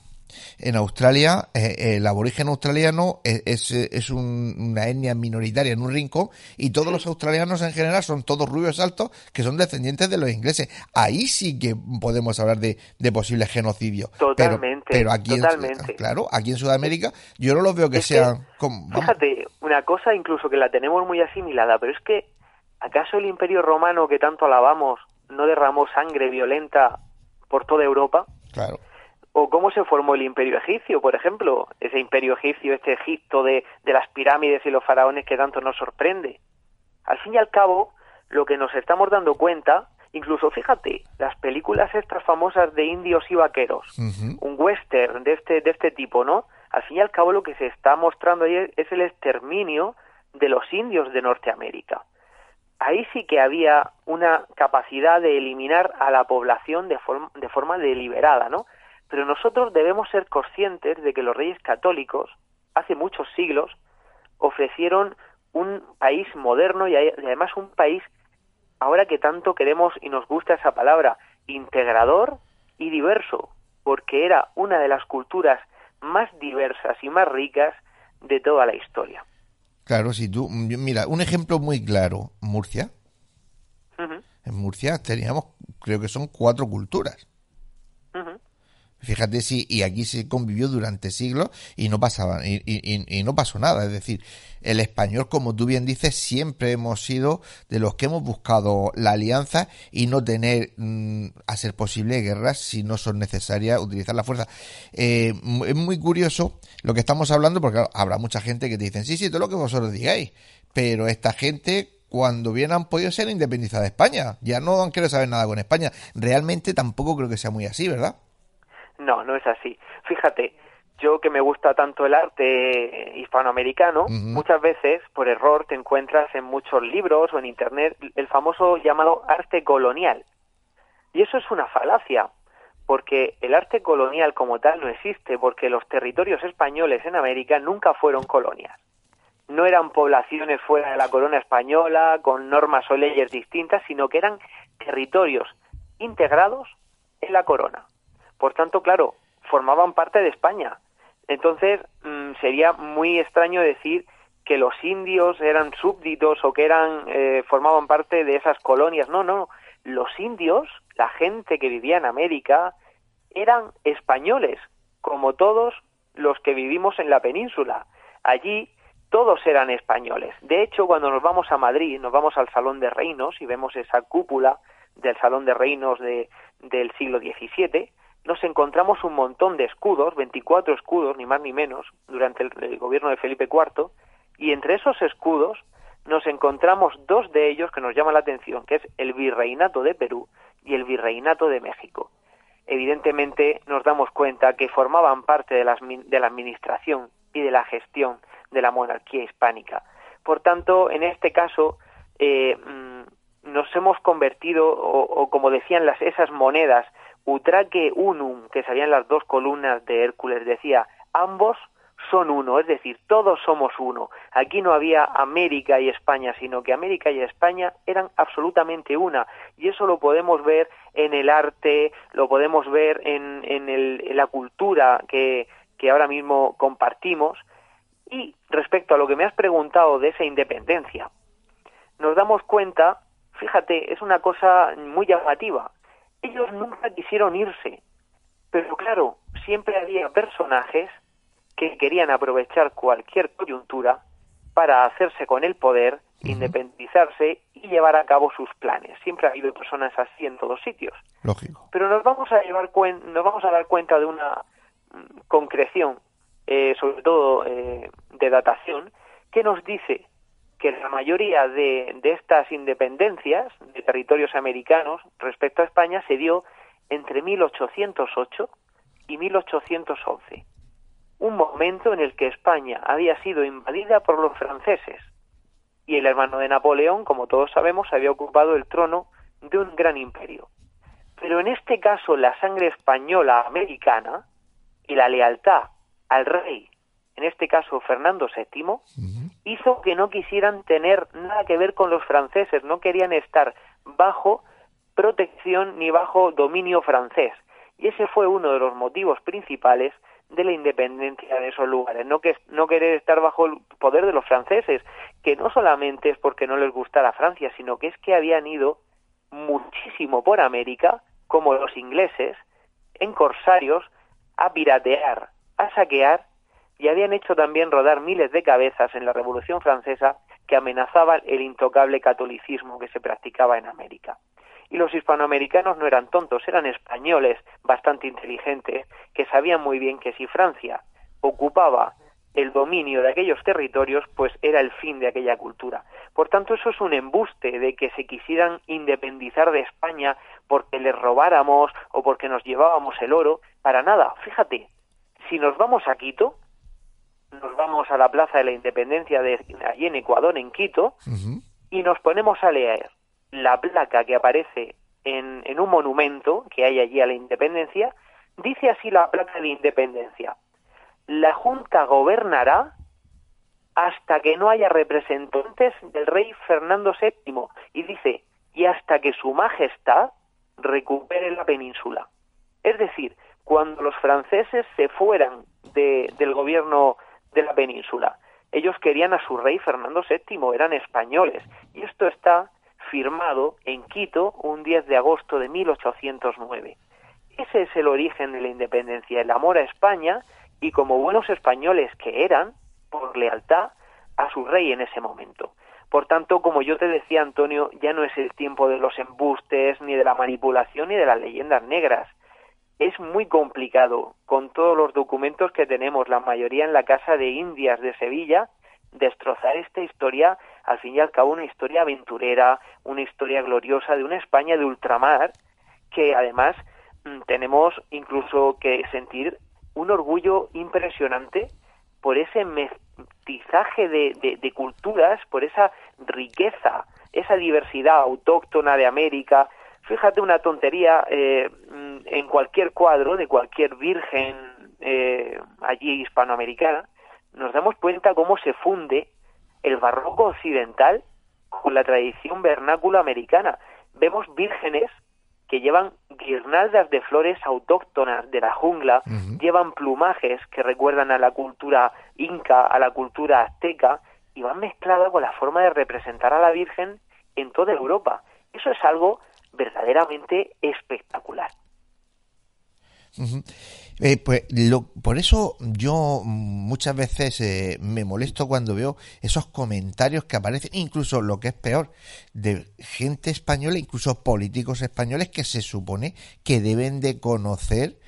En Australia, eh, el aborigen australiano es, es, una etnia minoritaria en un rincón y todos los australianos en general son todos rubios altos que son descendientes de los ingleses. Ahí sí que podemos hablar de, de posible genocidio. Totalmente. Pero, aquí, En, claro, aquí en Sudamérica yo no los veo que sean... como, fíjate, una cosa incluso que la tenemos muy asimilada, pero es que ¿Acaso el imperio romano que tanto alabamos no derramó sangre violenta por toda Europa? Claro. ¿O cómo se formó el imperio egipcio, por ejemplo? Ese imperio egipcio, este Egipto de, de las pirámides y los faraones que tanto nos sorprende. Al fin y al cabo, lo que nos estamos dando cuenta, incluso fíjate, las películas estas famosas de indios y vaqueros, un western de este, de este tipo, ¿no? Al fin y al cabo lo que se está mostrando ahí es el exterminio de los indios de Norteamérica. Ahí sí que había una capacidad de eliminar a la población de forma, de forma deliberada, ¿no? Pero nosotros debemos ser conscientes de que los reyes católicos, hace muchos siglos, ofrecieron un país moderno y además un país, ahora que tanto queremos y nos gusta esa palabra, integrador y diverso, porque era una de las culturas más diversas y más ricas de toda la historia. Claro, si tú, mira, un ejemplo muy claro, Murcia. En Murcia teníamos, creo que son cuatro culturas. Fíjate si, y aquí se convivió durante siglos y no pasaba, y, y, no pasó nada. Es decir, el español, como tú bien dices, siempre hemos sido de los que hemos buscado la alianza y no tener, mm, a ser posible, guerras si no son necesarias utilizar la fuerza. Eh, es muy curioso lo que estamos hablando porque habrá mucha gente que te dicen, sí, sí, todo lo que vosotros digáis, pero esta gente cuando bien han podido ser independizadas de España, ya no han querido saber nada con España. Realmente tampoco creo que sea muy así, ¿verdad? No, no es así. Fíjate, yo que me gusta tanto el arte hispanoamericano, muchas veces por error te encuentras en muchos libros o en internet el famoso llamado arte colonial. Y eso es una falacia, porque el arte colonial como tal no existe, porque los territorios españoles en América nunca fueron colonias. No eran poblaciones fuera de la corona española con normas o leyes distintas, sino que eran territorios integrados en la corona. Por tanto, claro, formaban parte de España. Entonces, mm, sería muy extraño decir que los indios eran súbditos o que eran eh, formaban parte de esas colonias. No, no. Los indios, la gente que vivía en América, eran españoles, como todos los que vivimos en la península. Allí todos eran españoles. De hecho, cuando nos vamos a Madrid, nos vamos al Salón de Reinos y vemos esa cúpula del Salón de Reinos de, del siglo XVII, nos encontramos un montón de escudos, 24 escudos, ni más ni menos, durante el, gobierno de Felipe IV, y entre esos escudos nos encontramos dos de ellos que nos llaman la atención, que es el Virreinato de Perú y el Virreinato de México. Evidentemente nos damos cuenta que formaban parte de la, de la administración y de la gestión de la monarquía hispánica. Por tanto, en este caso, eh, mm, nos hemos convertido, o, o, como decían las, esas monedas Utraque unum, que salían las dos columnas de Hércules, decía, ambos son uno, es decir, todos somos uno. Aquí no había América y España, sino que América y España eran absolutamente una. Y eso lo podemos ver en el arte, lo podemos ver en, en, la cultura que, que ahora mismo compartimos. Y respecto a lo que me has preguntado de esa independencia, nos damos cuenta, fíjate, es una cosa muy llamativa ellos nunca quisieron irse, pero claro, siempre había personajes que querían aprovechar cualquier coyuntura para hacerse con el poder, independizarse y llevar a cabo sus planes. Siempre ha habido personas así en todos sitios. Lógico. Pero nos vamos a llevar nos vamos a dar cuenta de una mm, concreción, eh, sobre todo eh, de datación, que nos dice que la mayoría de, estas independencias de territorios americanos respecto a España se dio entre 1808 y 1811, un momento en el que España había sido invadida por los franceses y el hermano de Napoleón, como todos sabemos, había ocupado el trono de un gran imperio. Pero en este caso la sangre española americana y la lealtad al rey en este caso Fernando VII, hizo que no quisieran tener nada que ver con los franceses, no querían estar bajo protección ni bajo dominio francés. Y ese fue uno de los motivos principales de la independencia de esos lugares, no que no querer estar bajo el poder de los franceses, que no solamente es porque no les gustara Francia, sino que es que habían ido muchísimo por América, como los ingleses, en corsarios, a piratear, a saquear y habían hecho también rodar miles de cabezas en la Revolución Francesa que amenazaban el intocable catolicismo que se practicaba en América. Y los hispanoamericanos no eran tontos, eran españoles bastante inteligentes que sabían muy bien que si Francia ocupaba el dominio de aquellos territorios, pues era el fin de aquella cultura. Por tanto, eso es un embuste de que se quisieran independizar de España porque les robáramos o porque nos llevábamos el oro. Para nada, fíjate, si nos vamos a Quito, nos vamos a la Plaza de la Independencia de allí en Ecuador, en Quito, y nos ponemos a leer la placa que aparece en, en un monumento que hay allí a la Independencia, dice así la placa de Independencia. La Junta gobernará hasta que no haya representantes del rey Fernando VII y dice, y hasta que su majestad recupere la península. Es decir, cuando los franceses se fueran de, del gobierno de la península, ellos querían a su rey Fernando VII, eran españoles, y esto está firmado en Quito un 10 de agosto de 1809. Ese es el origen de la independencia, el amor a España y como buenos españoles que eran, por lealtad a su rey en ese momento. Por tanto, como yo te decía, Antonio, ya no es el tiempo de los embustes, ni de la manipulación, ni de las leyendas negras. Es muy complicado, con todos los documentos que tenemos, la mayoría en la Casa de Indias de Sevilla, destrozar esta historia, al fin y al cabo una historia aventurera, una historia gloriosa de una España de ultramar, que además mm, tenemos incluso que sentir un orgullo impresionante por ese mestizaje de, de, culturas, por esa riqueza, esa diversidad autóctona de América. Fíjate una tontería, eh, mm, en cualquier cuadro de cualquier virgen eh, allí hispanoamericana, nos damos cuenta cómo se funde el barroco occidental con la tradición vernácula americana. Vemos vírgenes que llevan guirnaldas de flores autóctonas de la jungla, llevan plumajes que recuerdan a la cultura inca, a la cultura azteca, y van mezcladas con la forma de representar a la Virgen en toda Europa. Eso es algo verdaderamente espectacular. Eh, pues por eso yo muchas veces eh, me molesto cuando veo esos comentarios que aparecen, incluso lo que es peor, de gente española, incluso políticos españoles que se supone que deben de conocer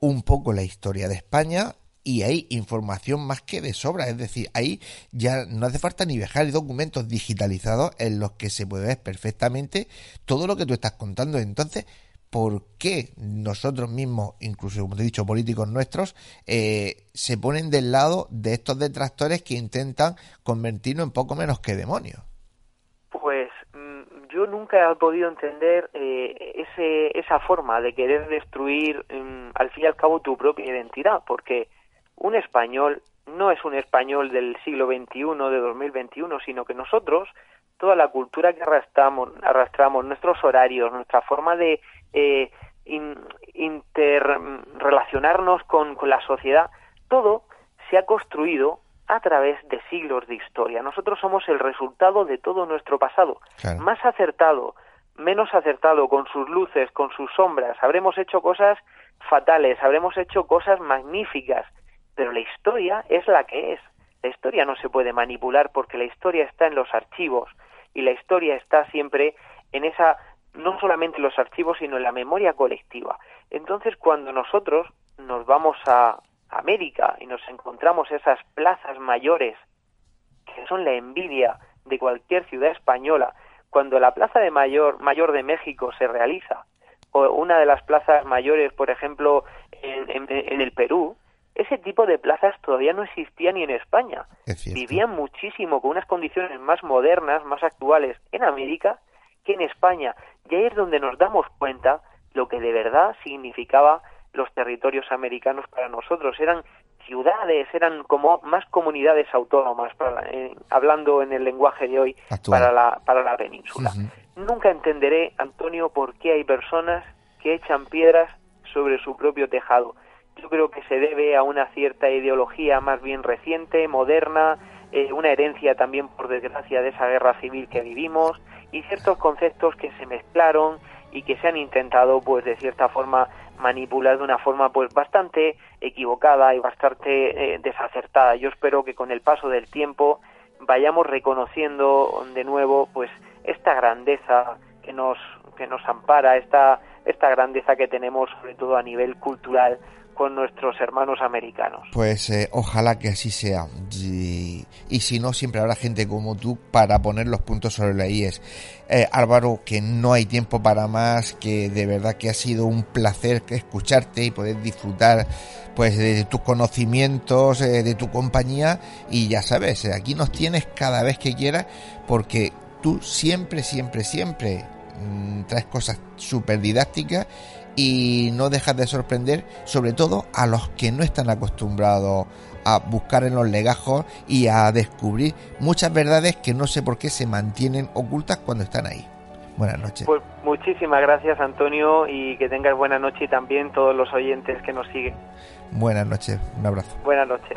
un poco la historia de España y hay información más que de sobra, es decir, ahí ya no hace falta ni viajar, documentos digitalizados en los que se puede ver perfectamente todo lo que tú estás contando. Entonces, por qué nosotros mismos, incluso como te he dicho, políticos nuestros, eh, se ponen del lado de estos detractores que intentan convertirnos en poco menos que demonios. Pues mm, yo nunca he podido entender eh, ese, esa forma de querer destruir mm, al fin y al cabo tu propia identidad, porque un español no es un español del siglo XXI, de 2021, sino que nosotros, toda la cultura que arrastramos, arrastramos nuestros horarios, nuestra forma de eh, interrelacionarnos con, la sociedad, todo se ha construido a través de siglos de historia. Nosotros somos el resultado de todo nuestro pasado, más acertado, menos acertado, con sus luces, con sus sombras. Habremos hecho cosas fatales, habremos hecho cosas magníficas, pero la historia es la que es. La historia no se puede manipular porque la historia está en los archivos y la historia está siempre en esa no solamente en los archivos, sino en la memoria colectiva. Entonces, cuando nosotros nos vamos a América y nos encontramos esas plazas mayores, que son la envidia de cualquier ciudad española, cuando la Plaza de Mayor, Mayor de México se realiza, o una de las plazas mayores, por ejemplo, en, en, el Perú, ese tipo de plazas todavía no existía ni en España. Vivían muchísimo con unas condiciones más modernas, más actuales en América que en España. Y ahí es donde nos damos cuenta lo que de verdad significaba los territorios americanos para nosotros. Eran ciudades, eran como más comunidades autónomas, para eh, hablando en el lenguaje de hoy, para la, para la península. Nunca entenderé, Antonio, por qué hay personas que echan piedras sobre su propio tejado. Yo creo que se debe a una cierta ideología más bien reciente, moderna, eh, una herencia también, por desgracia, de esa guerra civil que vivimos, y ciertos conceptos que se mezclaron y que se han intentado pues de cierta forma manipular de una forma pues bastante equivocada y bastante eh, desacertada. Yo espero que con el paso del tiempo vayamos reconociendo de nuevo pues esta grandeza que nos que nos ampara, esta esta grandeza que tenemos sobre todo a nivel cultural con nuestros hermanos americanos. Pues eh, ojalá que así sea. Y, y, si no, siempre habrá gente como tú para poner los puntos sobre la IES. Eh, Álvaro, que no hay tiempo para más, que de verdad que ha sido un placer escucharte y poder disfrutar pues de tus conocimientos, eh, de tu compañía y ya sabes, aquí nos tienes cada vez que quieras porque tú siempre, siempre, siempre mmm, traes cosas súper didácticas y no dejas de sorprender sobre todo a los que no están acostumbrados a buscar en los legajos y a descubrir muchas verdades que no sé por qué se mantienen ocultas cuando están ahí. Buenas noches. Pues muchísimas gracias Antonio y que tengas buena noche y también todos los oyentes que nos siguen. Buenas noches, un abrazo. Buenas noches.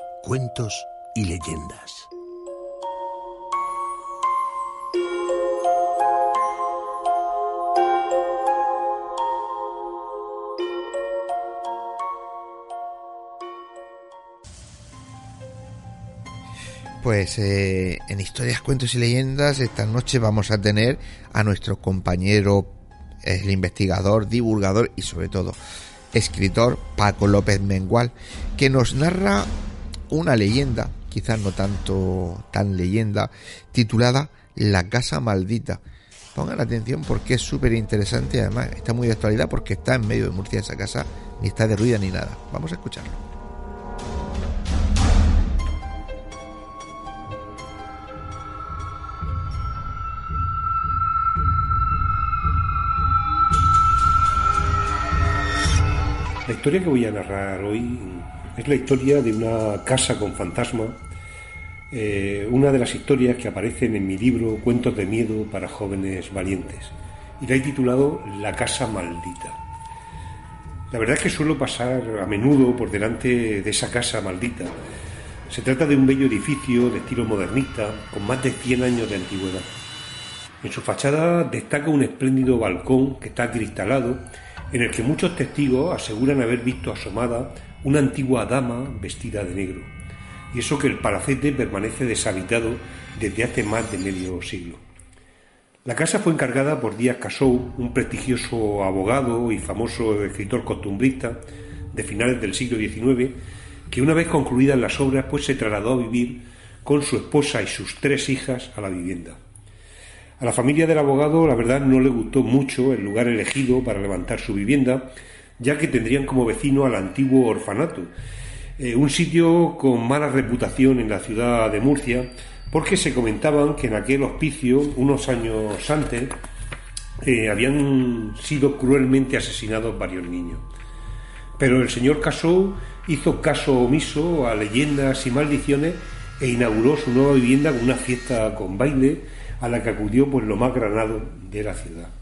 cuentos y leyendas. Pues eh, en historias, cuentos y leyendas esta noche vamos a tener a nuestro compañero, el investigador, divulgador y sobre todo escritor Paco López Mengual, que nos narra una leyenda, quizás no tanto tan leyenda, titulada La Casa Maldita. Pongan atención porque es súper interesante además está muy de actualidad porque está en medio de Murcia esa casa, ni está derruida ni nada. Vamos a escucharlo. La historia que voy a narrar hoy es la historia de una casa con fantasma, eh, una de las historias que aparecen en mi libro Cuentos de Miedo para Jóvenes Valientes, y la he titulado La Casa Maldita. La verdad es que suelo pasar a menudo por delante de esa casa maldita. Se trata de un bello edificio de estilo modernista con más de 100 años de antigüedad. En su fachada destaca un espléndido balcón que está cristalado en el que muchos testigos aseguran haber visto asomada una antigua dama vestida de negro, y eso que el palacete permanece deshabitado desde hace más de medio siglo. La casa fue encargada por Díaz Casou, un prestigioso abogado y famoso escritor costumbrista de finales del siglo XIX, que una vez concluidas las obras pues se trasladó a vivir con su esposa y sus tres hijas a la vivienda. A la familia del abogado, la verdad, no le gustó mucho el lugar elegido para levantar su vivienda, ya que tendrían como vecino al antiguo orfanato, eh, un sitio con mala reputación en la ciudad de Murcia, porque se comentaban que en aquel hospicio, unos años antes, eh, habían sido cruelmente asesinados varios niños. Pero el señor Casou hizo caso omiso a leyendas y maldiciones e inauguró su nueva vivienda con una fiesta con baile, a la que acudió pues lo más granado de la ciudad.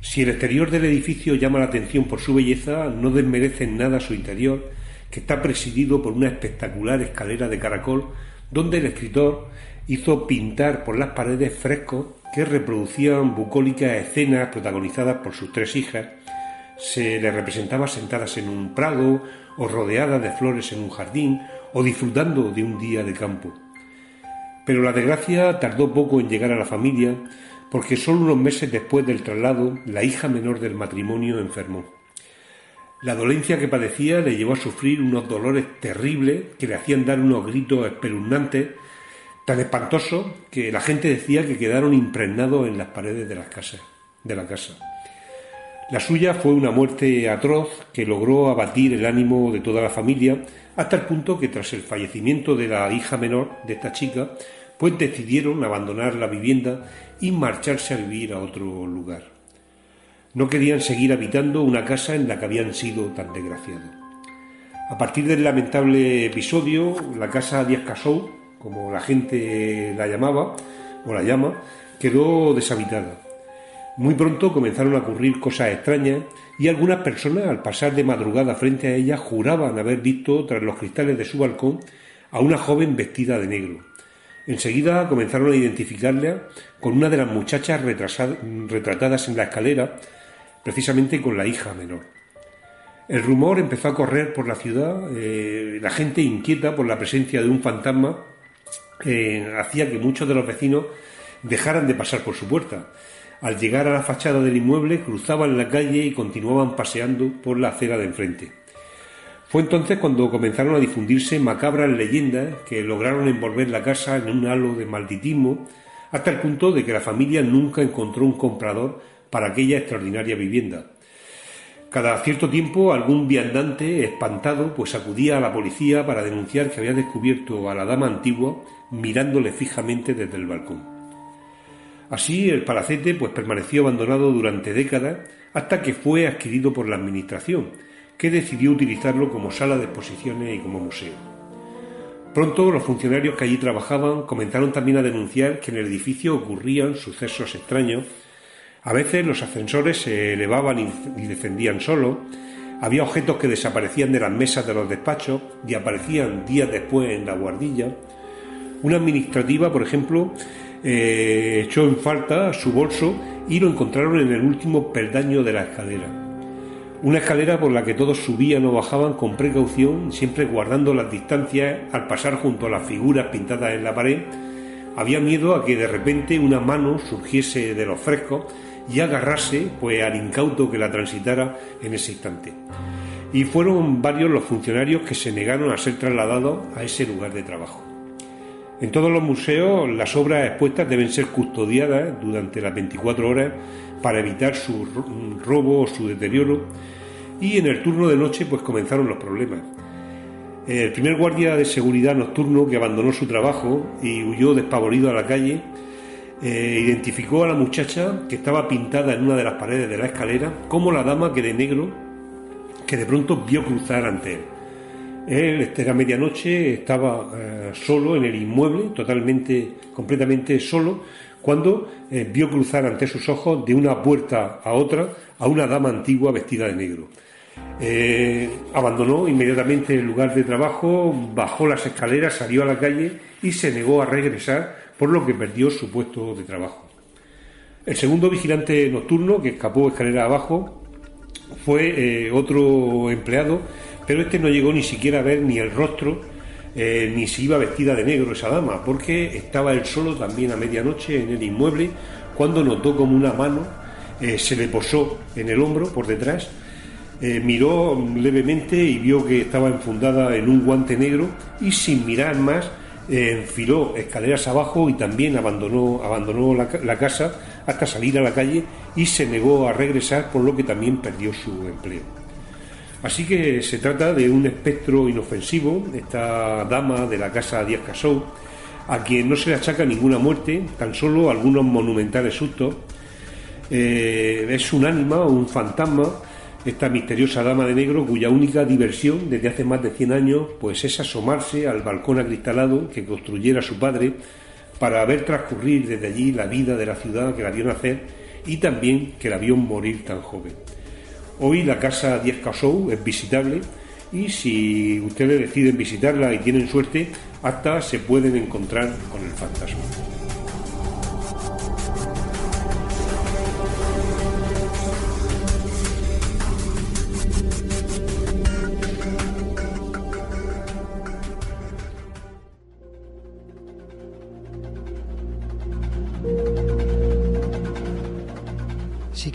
Si el exterior del edificio llama la atención por su belleza, no desmerece en nada su interior, que está presidido por una espectacular escalera de caracol, donde el escritor hizo pintar por las paredes frescos que reproducían bucólicas escenas protagonizadas por sus tres hijas. Se les representaba sentadas en un prado o rodeadas de flores en un jardín o disfrutando de un día de campo. Pero la desgracia tardó poco en llegar a la familia, porque solo unos meses después del traslado la hija menor del matrimonio enfermó. La dolencia que padecía le llevó a sufrir unos dolores terribles que le hacían dar unos gritos espeluznantes tan espantosos que la gente decía que quedaron impregnados en las paredes de de la casa. La suya fue una muerte atroz que logró abatir el ánimo de toda la familia hasta el punto que tras el fallecimiento de la hija menor de esta chica, pues decidieron abandonar la vivienda y marcharse a vivir a otro lugar. No querían seguir habitando una casa en la que habían sido tan desgraciados. A partir del lamentable episodio, la casa Díaz Casou, como la gente la llamaba o la llama, quedó deshabitada. Muy pronto comenzaron a ocurrir cosas extrañas y algunas personas al pasar de madrugada frente a ella juraban haber visto tras los cristales de su balcón a una joven vestida de negro. Enseguida comenzaron a identificarla con una de las muchachas retratadas en la escalera, precisamente con la hija menor. El rumor empezó a correr por la ciudad, eh, la gente inquieta por la presencia de un fantasma eh, hacía que muchos de los vecinos dejaran de pasar por su puerta al llegar a la fachada del inmueble, cruzaban la calle y continuaban paseando por la acera de enfrente. Fue entonces cuando comenzaron a difundirse macabras leyendas que lograron envolver la casa en un halo de malditismo, hasta el punto de que la familia nunca encontró un comprador para aquella extraordinaria vivienda. Cada cierto tiempo algún viandante espantado pues acudía a la policía para denunciar que había descubierto a la dama antigua mirándole fijamente desde el balcón. Así, el palacete pues permaneció abandonado durante décadas hasta que fue adquirido por la Administración, que decidió utilizarlo como sala de exposiciones y como museo. Pronto los funcionarios que allí trabajaban comenzaron también a denunciar que en el edificio ocurrían sucesos extraños. A veces los ascensores se elevaban y descendían solos, había objetos que desaparecían de las mesas de los despachos y aparecían días después en la guardilla. Una administrativa, por ejemplo, eh, echó en falta su bolso y lo encontraron en el último peldaño de la escalera. Una escalera por la que todos subían o bajaban con precaución, siempre guardando las distancias al pasar junto a las figuras pintadas en la pared. Había miedo a que de repente una mano surgiese de los frescos y agarrase pues al incauto que la transitara en ese instante. Y fueron varios los funcionarios que se negaron a ser trasladados a ese lugar de trabajo. En todos los museos las obras expuestas deben ser custodiadas durante las 24 horas para evitar su robo o su deterioro y en el turno de noche pues comenzaron los problemas. El primer guardia de seguridad nocturno que abandonó su trabajo y huyó despavorido a la calle eh, identificó a la muchacha que estaba pintada en una de las paredes de la escalera como la dama que de negro que de pronto vio cruzar ante él. Él, este, era medianoche, estaba eh, solo en el inmueble, totalmente, completamente solo, cuando eh, vio cruzar ante sus ojos de una puerta a otra a una dama antigua vestida de negro. Eh, abandonó inmediatamente el lugar de trabajo, bajó las escaleras, salió a la calle y se negó a regresar, por lo que perdió su puesto de trabajo. El segundo vigilante nocturno, que escapó escalera abajo, fue otro empleado pero este no llegó ni siquiera a ver ni el rostro, eh, ni si iba vestida de negro esa dama, porque estaba él solo también a medianoche en el inmueble cuando notó como una mano eh, se le posó en el hombro por detrás, eh, miró levemente y vio que estaba enfundada en un guante negro y sin mirar más enfiló escaleras abajo y también abandonó, abandonó la casa hasta salir a la calle y se negó a regresar por lo que también perdió su empleo. Así que se trata de un espectro inofensivo, esta dama de la casa Díaz Casou, a quien no se le achaca ninguna muerte, tan solo algunos monumentales sustos. Eh, es un ánima o un fantasma, esta misteriosa dama de negro cuya única diversión desde hace más de 100 años pues es asomarse al balcón acristalado que construyera su padre para ver transcurrir desde allí la vida de la ciudad que la vio nacer y también que la vio morir tan joven. Hoy la casa 10 Casou es visitable y si ustedes deciden visitarla y tienen suerte, hasta se pueden encontrar con el fantasma.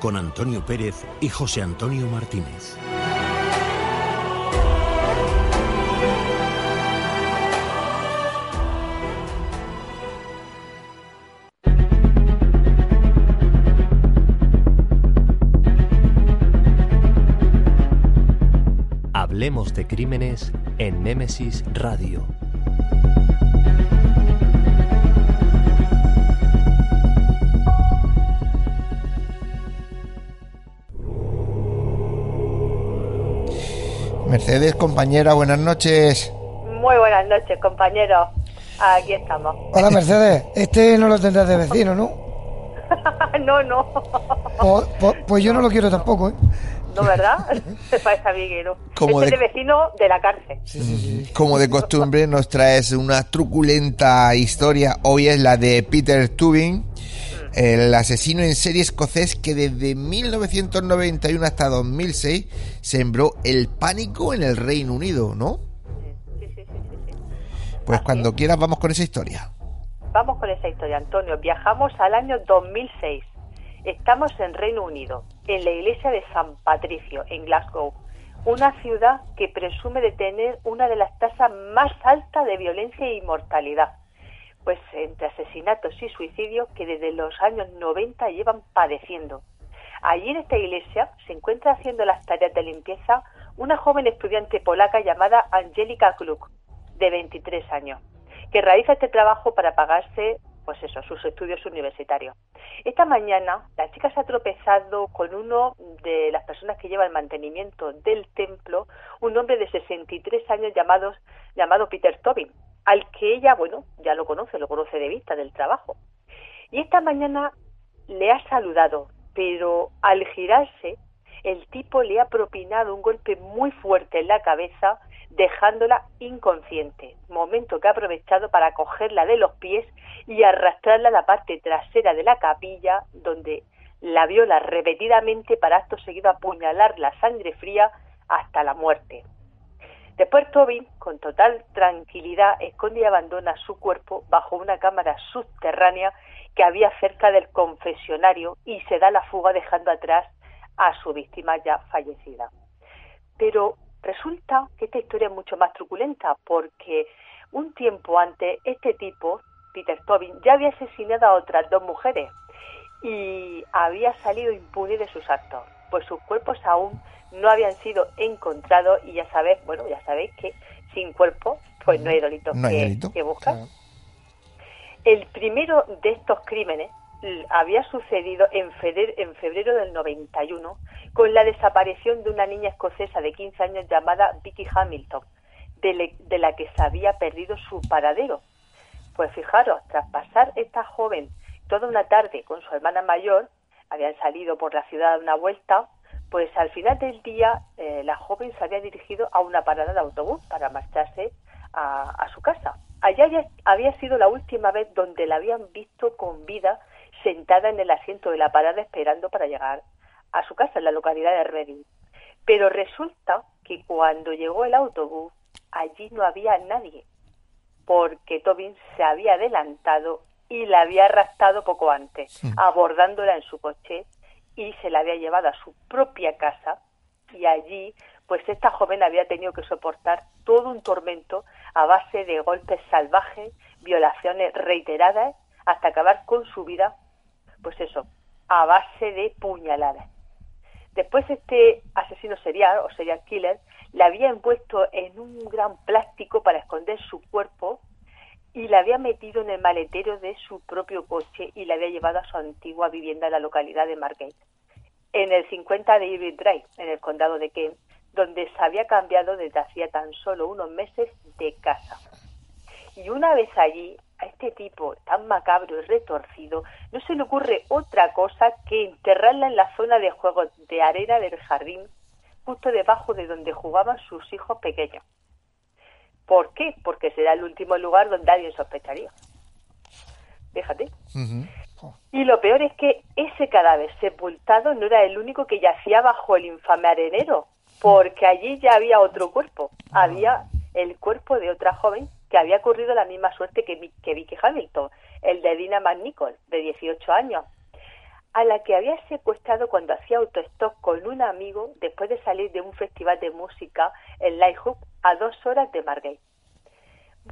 con Antonio Pérez y José Antonio Martínez. Hablemos de crímenes en Némesis Radio. Mercedes, compañera, buenas noches. Muy buenas noches, compañeros. Aquí estamos. Hola Mercedes, este no lo tendrás de vecino, ¿no? no, no. Pues, pues- pues yo no lo quiero tampoco, ¿eh? No, ¿verdad? Parece a mí que no. Como Este de- es de vecino de la cárcel. Como de costumbre, nos traes una truculenta historia. Hoy es la de Peter Tubin, el asesino en serie escocés que desde 1991 hasta 2006 sembró el pánico en el Reino Unido, ¿no? Pues cuando quieras vamos con esa historia. Vamos con esa historia, Antonio. Viajamos al año 2006. Estamos en Reino Unido, en la iglesia de San Patricio, en Glasgow, una ciudad que presume de tener una de las tasas más altas de violencia e inmortalidad. Pues entre asesinatos y suicidios que desde los años 90 llevan padeciendo. Allí en esta iglesia se encuentra haciendo las tareas de limpieza una joven estudiante polaca llamada Angelika Kluk, de 23 años, que realiza este trabajo para pagarse, pues eso, sus estudios universitarios. Esta mañana la chica se ha tropezado con uno de las personas que lleva el mantenimiento del templo, un hombre de 63 años llamado, llamado Peter Tobin, al que ella, bueno, ya lo conoce, lo conoce de vista del trabajo. Y esta mañana le ha saludado, pero al girarse, el tipo le ha propinado un golpe muy fuerte en la cabeza, dejándola inconsciente, momento que ha aprovechado para cogerla de los pies y arrastrarla a la parte trasera de la capilla, donde la viola repetidamente para acto seguido apuñalarla a sangre fría hasta la muerte. Después Toby, con total tranquilidad, esconde y abandona su cuerpo bajo una cámara subterránea que había cerca del confesionario y se da la fuga dejando atrás a su víctima ya fallecida. Pero resulta que esta historia es mucho más truculenta porque un tiempo antes este tipo, Peter Tobin, ya había asesinado a otras dos mujeres y había salido impune de sus actos, pues sus cuerpos aún no habían sido encontrados y ya sabéis, bueno, ya sabéis que sin cuerpo pues no hay delito No que, delito. que buscar. El primero de estos crímenes había sucedido en febrero, en febrero del 91 con la desaparición de una niña escocesa de 15 años llamada Vicky Hamilton, de, le- de la que se había perdido su paradero. Pues fijaros, tras pasar esta joven toda una tarde con su hermana mayor, habían salido por la ciudad a una vuelta, pues al final del día eh, la joven se había dirigido a una parada de autobús para marcharse a, su casa. Allá ya había sido la última vez donde la habían visto con vida sentada en el asiento de la parada esperando para llegar a su casa en la localidad de Reading. Pero resulta que cuando llegó el autobús allí no había nadie porque Tobin se había adelantado y la había arrastrado poco antes, abordándola en su coche y se la había llevado a su propia casa y allí pues esta joven había tenido que soportar todo un tormento a base de golpes salvajes, violaciones reiteradas hasta acabar con su vida, pues eso, a base de puñaladas. Después este asesino serial o serial killer la había envuelto en un gran plástico para esconder su cuerpo y la había metido en el maletero de su propio coche y la había llevado a su antigua vivienda en la localidad de Margate, en el 50 de Irving Drive, en el condado de Kent, donde se había cambiado desde hacía tan solo unos meses de casa. Y una vez allí, a este tipo tan macabro y retorcido, no se le ocurre otra cosa que enterrarla en la zona de juegos de arena del jardín justo debajo de donde jugaban sus hijos pequeños. ¿Por qué? Porque será el último lugar donde alguien sospecharía. Fíjate. Y lo peor es que ese cadáver sepultado no era el único que yacía bajo el infame arenero, porque allí ya había otro cuerpo. Había el cuerpo de otra joven que había ocurrido la misma suerte que, que Vicky Hamilton, el de Dina McNichol, de 18 años, a la que había secuestrado cuando hacía autostop con un amigo después de salir de un festival de música en Lighthouse a dos horas de Margate.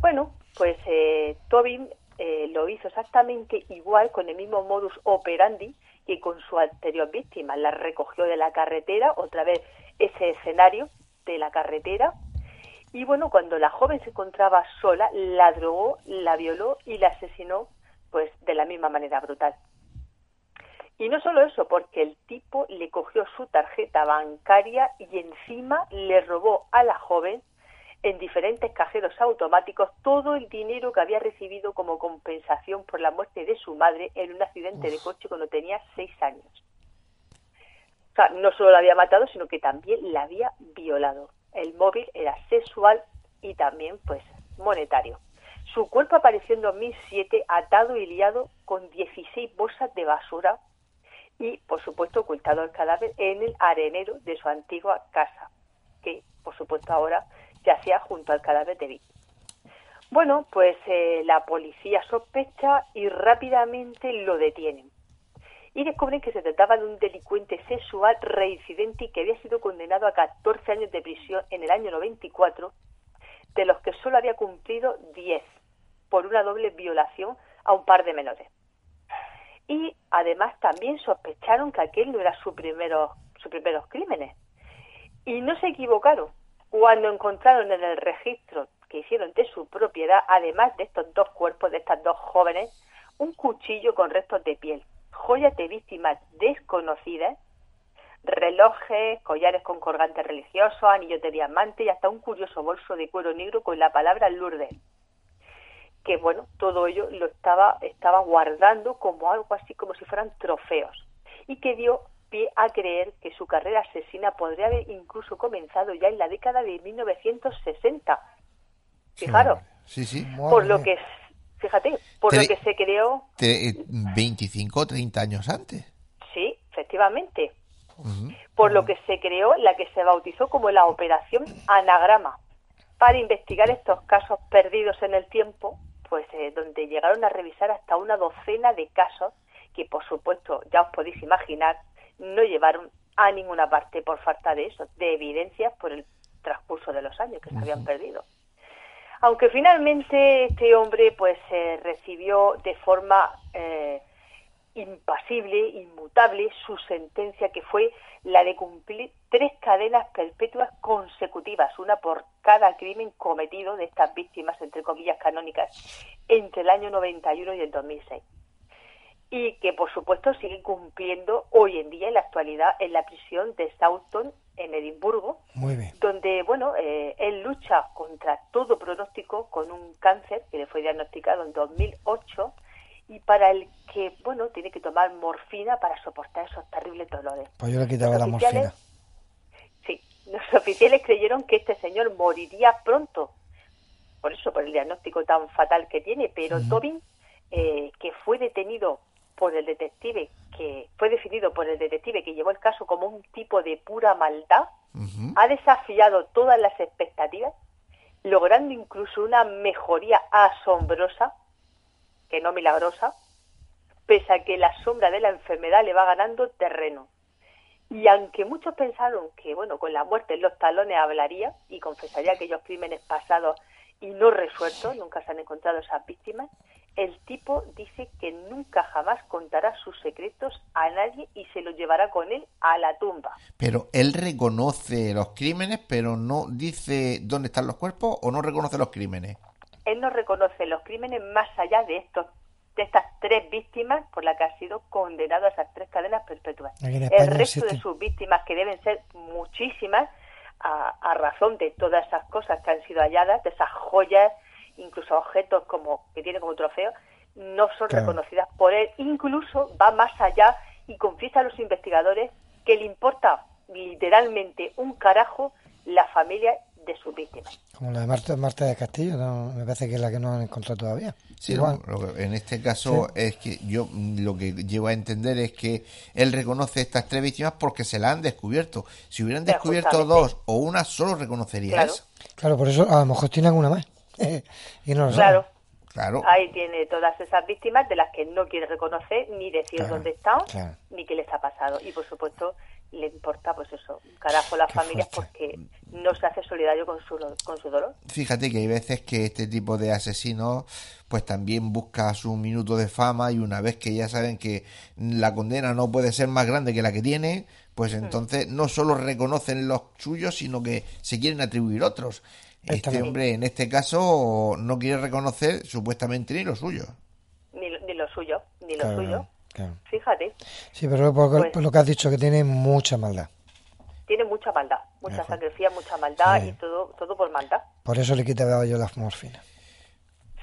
Bueno, pues eh, Tobin eh, lo hizo exactamente igual con el mismo modus operandi que con su anterior víctima. La recogió de la carretera, otra vez ese escenario de la carretera. Y bueno, cuando la joven se encontraba sola, la drogó, la violó y la asesinó pues de la misma manera brutal. Y no solo eso, porque el tipo le cogió su tarjeta bancaria y encima le robó a la joven en diferentes cajeros automáticos todo el dinero que había recibido como compensación por la muerte de su madre en un accidente de coche cuando tenía seis años. O sea, no solo la había matado, sino que también la había violado. El móvil era sexual y también, pues, monetario. Su cuerpo apareció en 2007 atado y liado con 16 bolsas de basura y, por supuesto, ocultado el cadáver en el arenero de su antigua casa, que, por supuesto, ahora yacía junto al cadáver de Vic. Bueno, pues eh, la policía sospecha y rápidamente lo detienen. Y descubren que se trataba de un delincuente sexual reincidente que había sido condenado a 14 años de prisión en el año 94, de los que solo había cumplido 10 por una doble violación a un par de menores. Y además también sospecharon que aquel no era su primero, sus primeros crímenes. Y no se equivocaron cuando encontraron en el registro que hicieron de su propiedad, además de estos dos cuerpos de estas dos jóvenes, un cuchillo con restos de piel, joyas de víctimas desconocidas, relojes, collares con colgantes religiosos, anillos de diamante y hasta un curioso bolso de cuero negro con la palabra Lourdes. Que bueno, todo ello lo estaba, estaba guardando como algo así como si fueran trofeos. Y que dio pie a creer que su carrera asesina podría haber incluso comenzado ya en la década de 1960. Fijaros, Sí, sí. por lo que, fíjate, por lo que se creó, Tre- 25 o 30 años antes. sí, efectivamente, por lo que se creó la que se bautizó como la Operación Anagrama, para investigar estos casos perdidos en el tiempo, pues eh, donde llegaron a revisar hasta una docena de casos que, por supuesto, ya os podéis imaginar, no llevaron a ninguna parte por falta de eso, de evidencias por el transcurso de los años que se habían perdido. Aunque finalmente este hombre pues eh, recibió de forma eh, impasible, inmutable, su sentencia que fue la de cumplir tres cadenas perpetuas consecutivas, una por cada crimen cometido de estas víctimas, entre comillas, canónicas, entre el año 91 y el 2006. Y que, por supuesto, sigue cumpliendo hoy en día, en la actualidad, en la prisión de Staunton, en Edimburgo, Muy bien. donde bueno eh, él lucha contra todo pronóstico con un cáncer que le fue diagnosticado en 2008 y para el que bueno tiene que tomar morfina para soportar esos terribles dolores. Pues yo le quitaba Los la morfina. Sí, los oficiales creyeron que este señor moriría pronto, por eso, por el diagnóstico tan fatal que tiene, pero Tobin, eh, que fue detenido por el detective, que fue definido por el detective que llevó el caso como un tipo de pura maldad, ha desafiado todas las expectativas, logrando incluso una mejoría asombrosa, que no milagrosa, pese a que la sombra de la enfermedad le va ganando terreno. Y aunque muchos pensaron que, bueno, con la muerte en los talones hablaría y confesaría aquellos crímenes pasados y no resueltos, nunca se han encontrado esas víctimas, el tipo dice que nunca jamás contará sus secretos a nadie y se los llevará con él a la tumba. Pero él reconoce los crímenes, pero no dice dónde están los cuerpos o no reconoce los crímenes. Él no reconoce los crímenes más allá de estos de estas tres víctimas por las que ha sido condenado a esas tres cadenas perpetuas. El resto de sus víctimas, que deben ser muchísimas, a, a razón de todas esas cosas que han sido halladas, de esas joyas, incluso objetos como que tiene como trofeo, no son Claro. reconocidas por él. Incluso va más allá y confiesa a los investigadores que le importa literalmente un carajo la familia de sus víctimas. Como la de Marta, Marta de Castillo, no, me parece que es la que no han encontrado todavía. Sí, Igual. lo- lo que- en este caso es que yo lo que llevo a entender es que él reconoce estas tres víctimas porque se la han descubierto. Si hubieran Pero descubierto dos o una, solo reconocería Claro. esa. Claro, por eso a lo mejor tiene alguna más. y no lo Claro. Claro. Ahí tiene todas esas víctimas de las que no quiere reconocer ni decir Claro, dónde están claro. ni qué les ha pasado. Y por supuesto le importa pues eso, carajo a las familias porque no se hace solidario con su, con su dolor. Fíjate que hay veces que este tipo de asesinos pues también busca su minuto de fama y una vez que ya saben que la condena no puede ser más grande que la que tiene, pues entonces no solo reconocen los suyos, sino que se quieren atribuir otros. Este hombre en este caso no quiere reconocer supuestamente ni lo suyo. Ni, lo- ni lo suyo, ni lo Claro, suyo. Claro. Fíjate, Sí, pero por, Pues- por lo que has dicho, que tiene mucha maldad. tiene mucha maldad, mucha Ajá. mucha maldad Sí. y todo todo por maldad. Por eso le quitaba yo la morfina.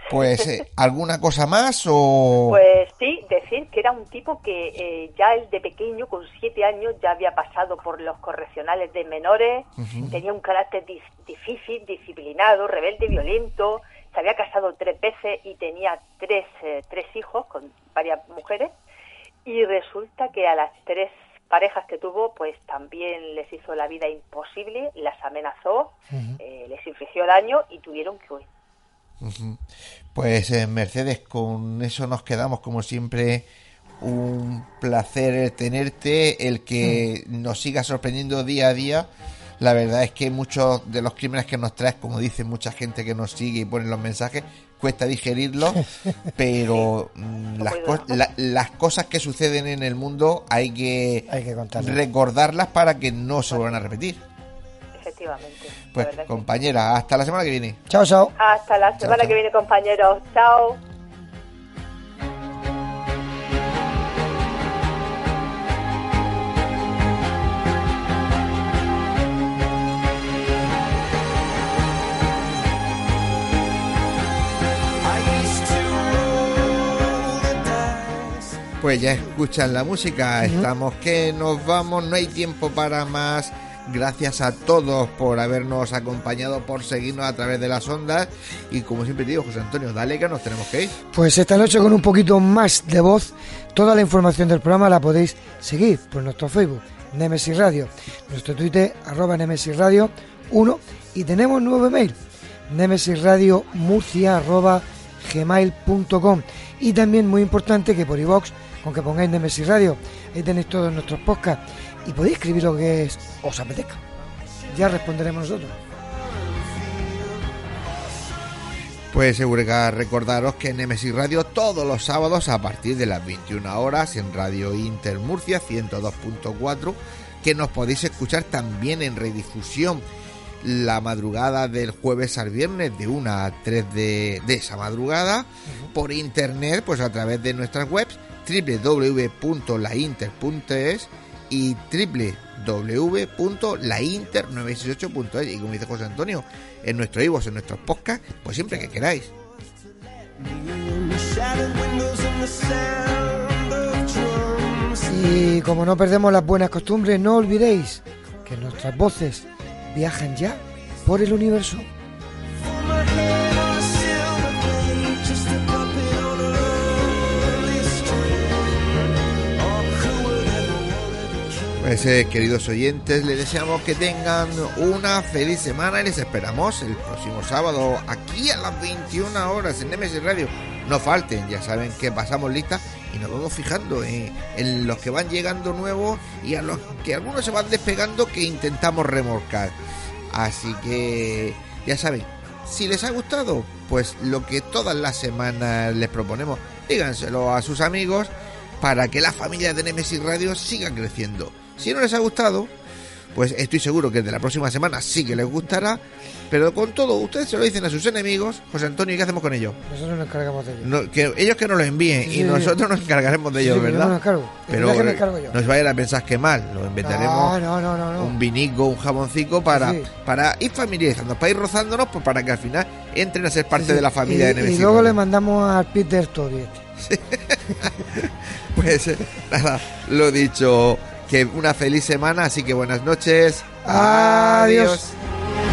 Pues, eh, ¿alguna cosa más o...? Pues sí, decir que era un tipo que eh, ya él de pequeño, con siete años, ya había pasado por los correccionales de menores, tenía un carácter dis- difícil, disciplinado, rebelde, violento, se había casado tres veces y tenía tres, eh, tres hijos con varias mujeres y resulta que a las tres parejas que tuvo, pues también les hizo la vida imposible, las amenazó, eh, les infligió daño y tuvieron que huir. Pues eh, Mercedes, con eso nos quedamos como siempre. Un placer tenerte, el que nos siga sorprendiendo día a día. La verdad es que muchos de los crímenes que nos traes, como dice mucha gente que nos sigue y pone los mensajes, cuesta digerirlos, pero mm, las, co- la- las cosas que suceden en el mundo hay que, Hay que recordarlas para que no se vuelvan a repetir. Efectivamente. Pues compañera, hasta la semana que viene. Chao, chao. Hasta la semana chao. que viene, compañeros. Chao. Pues ya escuchan la música, estamos que nos vamos, no hay tiempo para más. Gracias a todos por habernos acompañado, por seguirnos a través de las ondas. Y como siempre te digo, José Antonio, dale que nos tenemos que ir. Pues esta noche con un poquito más de voz, toda la información del programa la podéis seguir por nuestro Facebook, Nemesis Radio, nuestro Twitter, arroba Nemesis Radio 1, y tenemos nuevo email, Nemesis Radio Murcia, arroba gmail.com. Y también muy importante que por iVox, con que pongáis Nemesis Radio, ahí tenéis todos nuestros podcasts y podéis escribir lo que es- os apetezca. Ya responderemos nosotros. Pues Eureka, recordaros que en Nemesis Radio todos los sábados a partir de las 21 horas en Radio Inter Murcia 102.4 que nos podéis escuchar también en redifusión la madrugada del jueves al viernes de 1 a 3 de, de esa madrugada por internet pues a través de nuestras webs www.lainter.es y www.lainter968.es y como dice José Antonio en nuestro iVoox, en nuestros podcasts pues siempre que queráis Y como no perdemos las buenas costumbres, no olvidéis que nuestras voces viajan ya por el universo. Pues eh, queridos oyentes, les deseamos que tengan una feliz semana y les esperamos el próximo sábado aquí a las 21 horas en Nemesis Radio. No falten, ya saben que pasamos lista y nos vamos fijando en los que van llegando nuevos y a los que algunos se van despegando que intentamos remolcar. Así que ya saben, si les ha gustado, pues lo que todas las semanas les proponemos, díganselo a sus amigos para que la familia de Nemesis Radio siga creciendo. Si no les ha gustado, pues estoy seguro que de la próxima semana sí que les gustará. Pero con todo, ustedes se lo dicen a sus enemigos. José Antonio, ¿y qué hacemos con ellos? Nosotros nos encargamos de ello. No, que ellos que nos lo envíen Sí, y sí. nosotros nos encargaremos de ellos, yo ¿verdad? me. El Pero viaje me yo. no vayan a pensar que mal, lo inventaremos No, no, no, no. un vinico, un jamoncico para, para ir familiarizándonos, para ir rozándonos, pues para que al final entren a ser parte de la familia y, de Nemesis. Y luego le mandamos al Peter Toddy este. Pues eh, nada, lo dicho, que una feliz semana, así que buenas noches. Adiós. That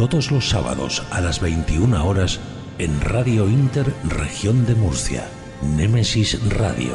Todos los sábados a las 21 horas en Radio Inter Región de Murcia. Némesis Radio.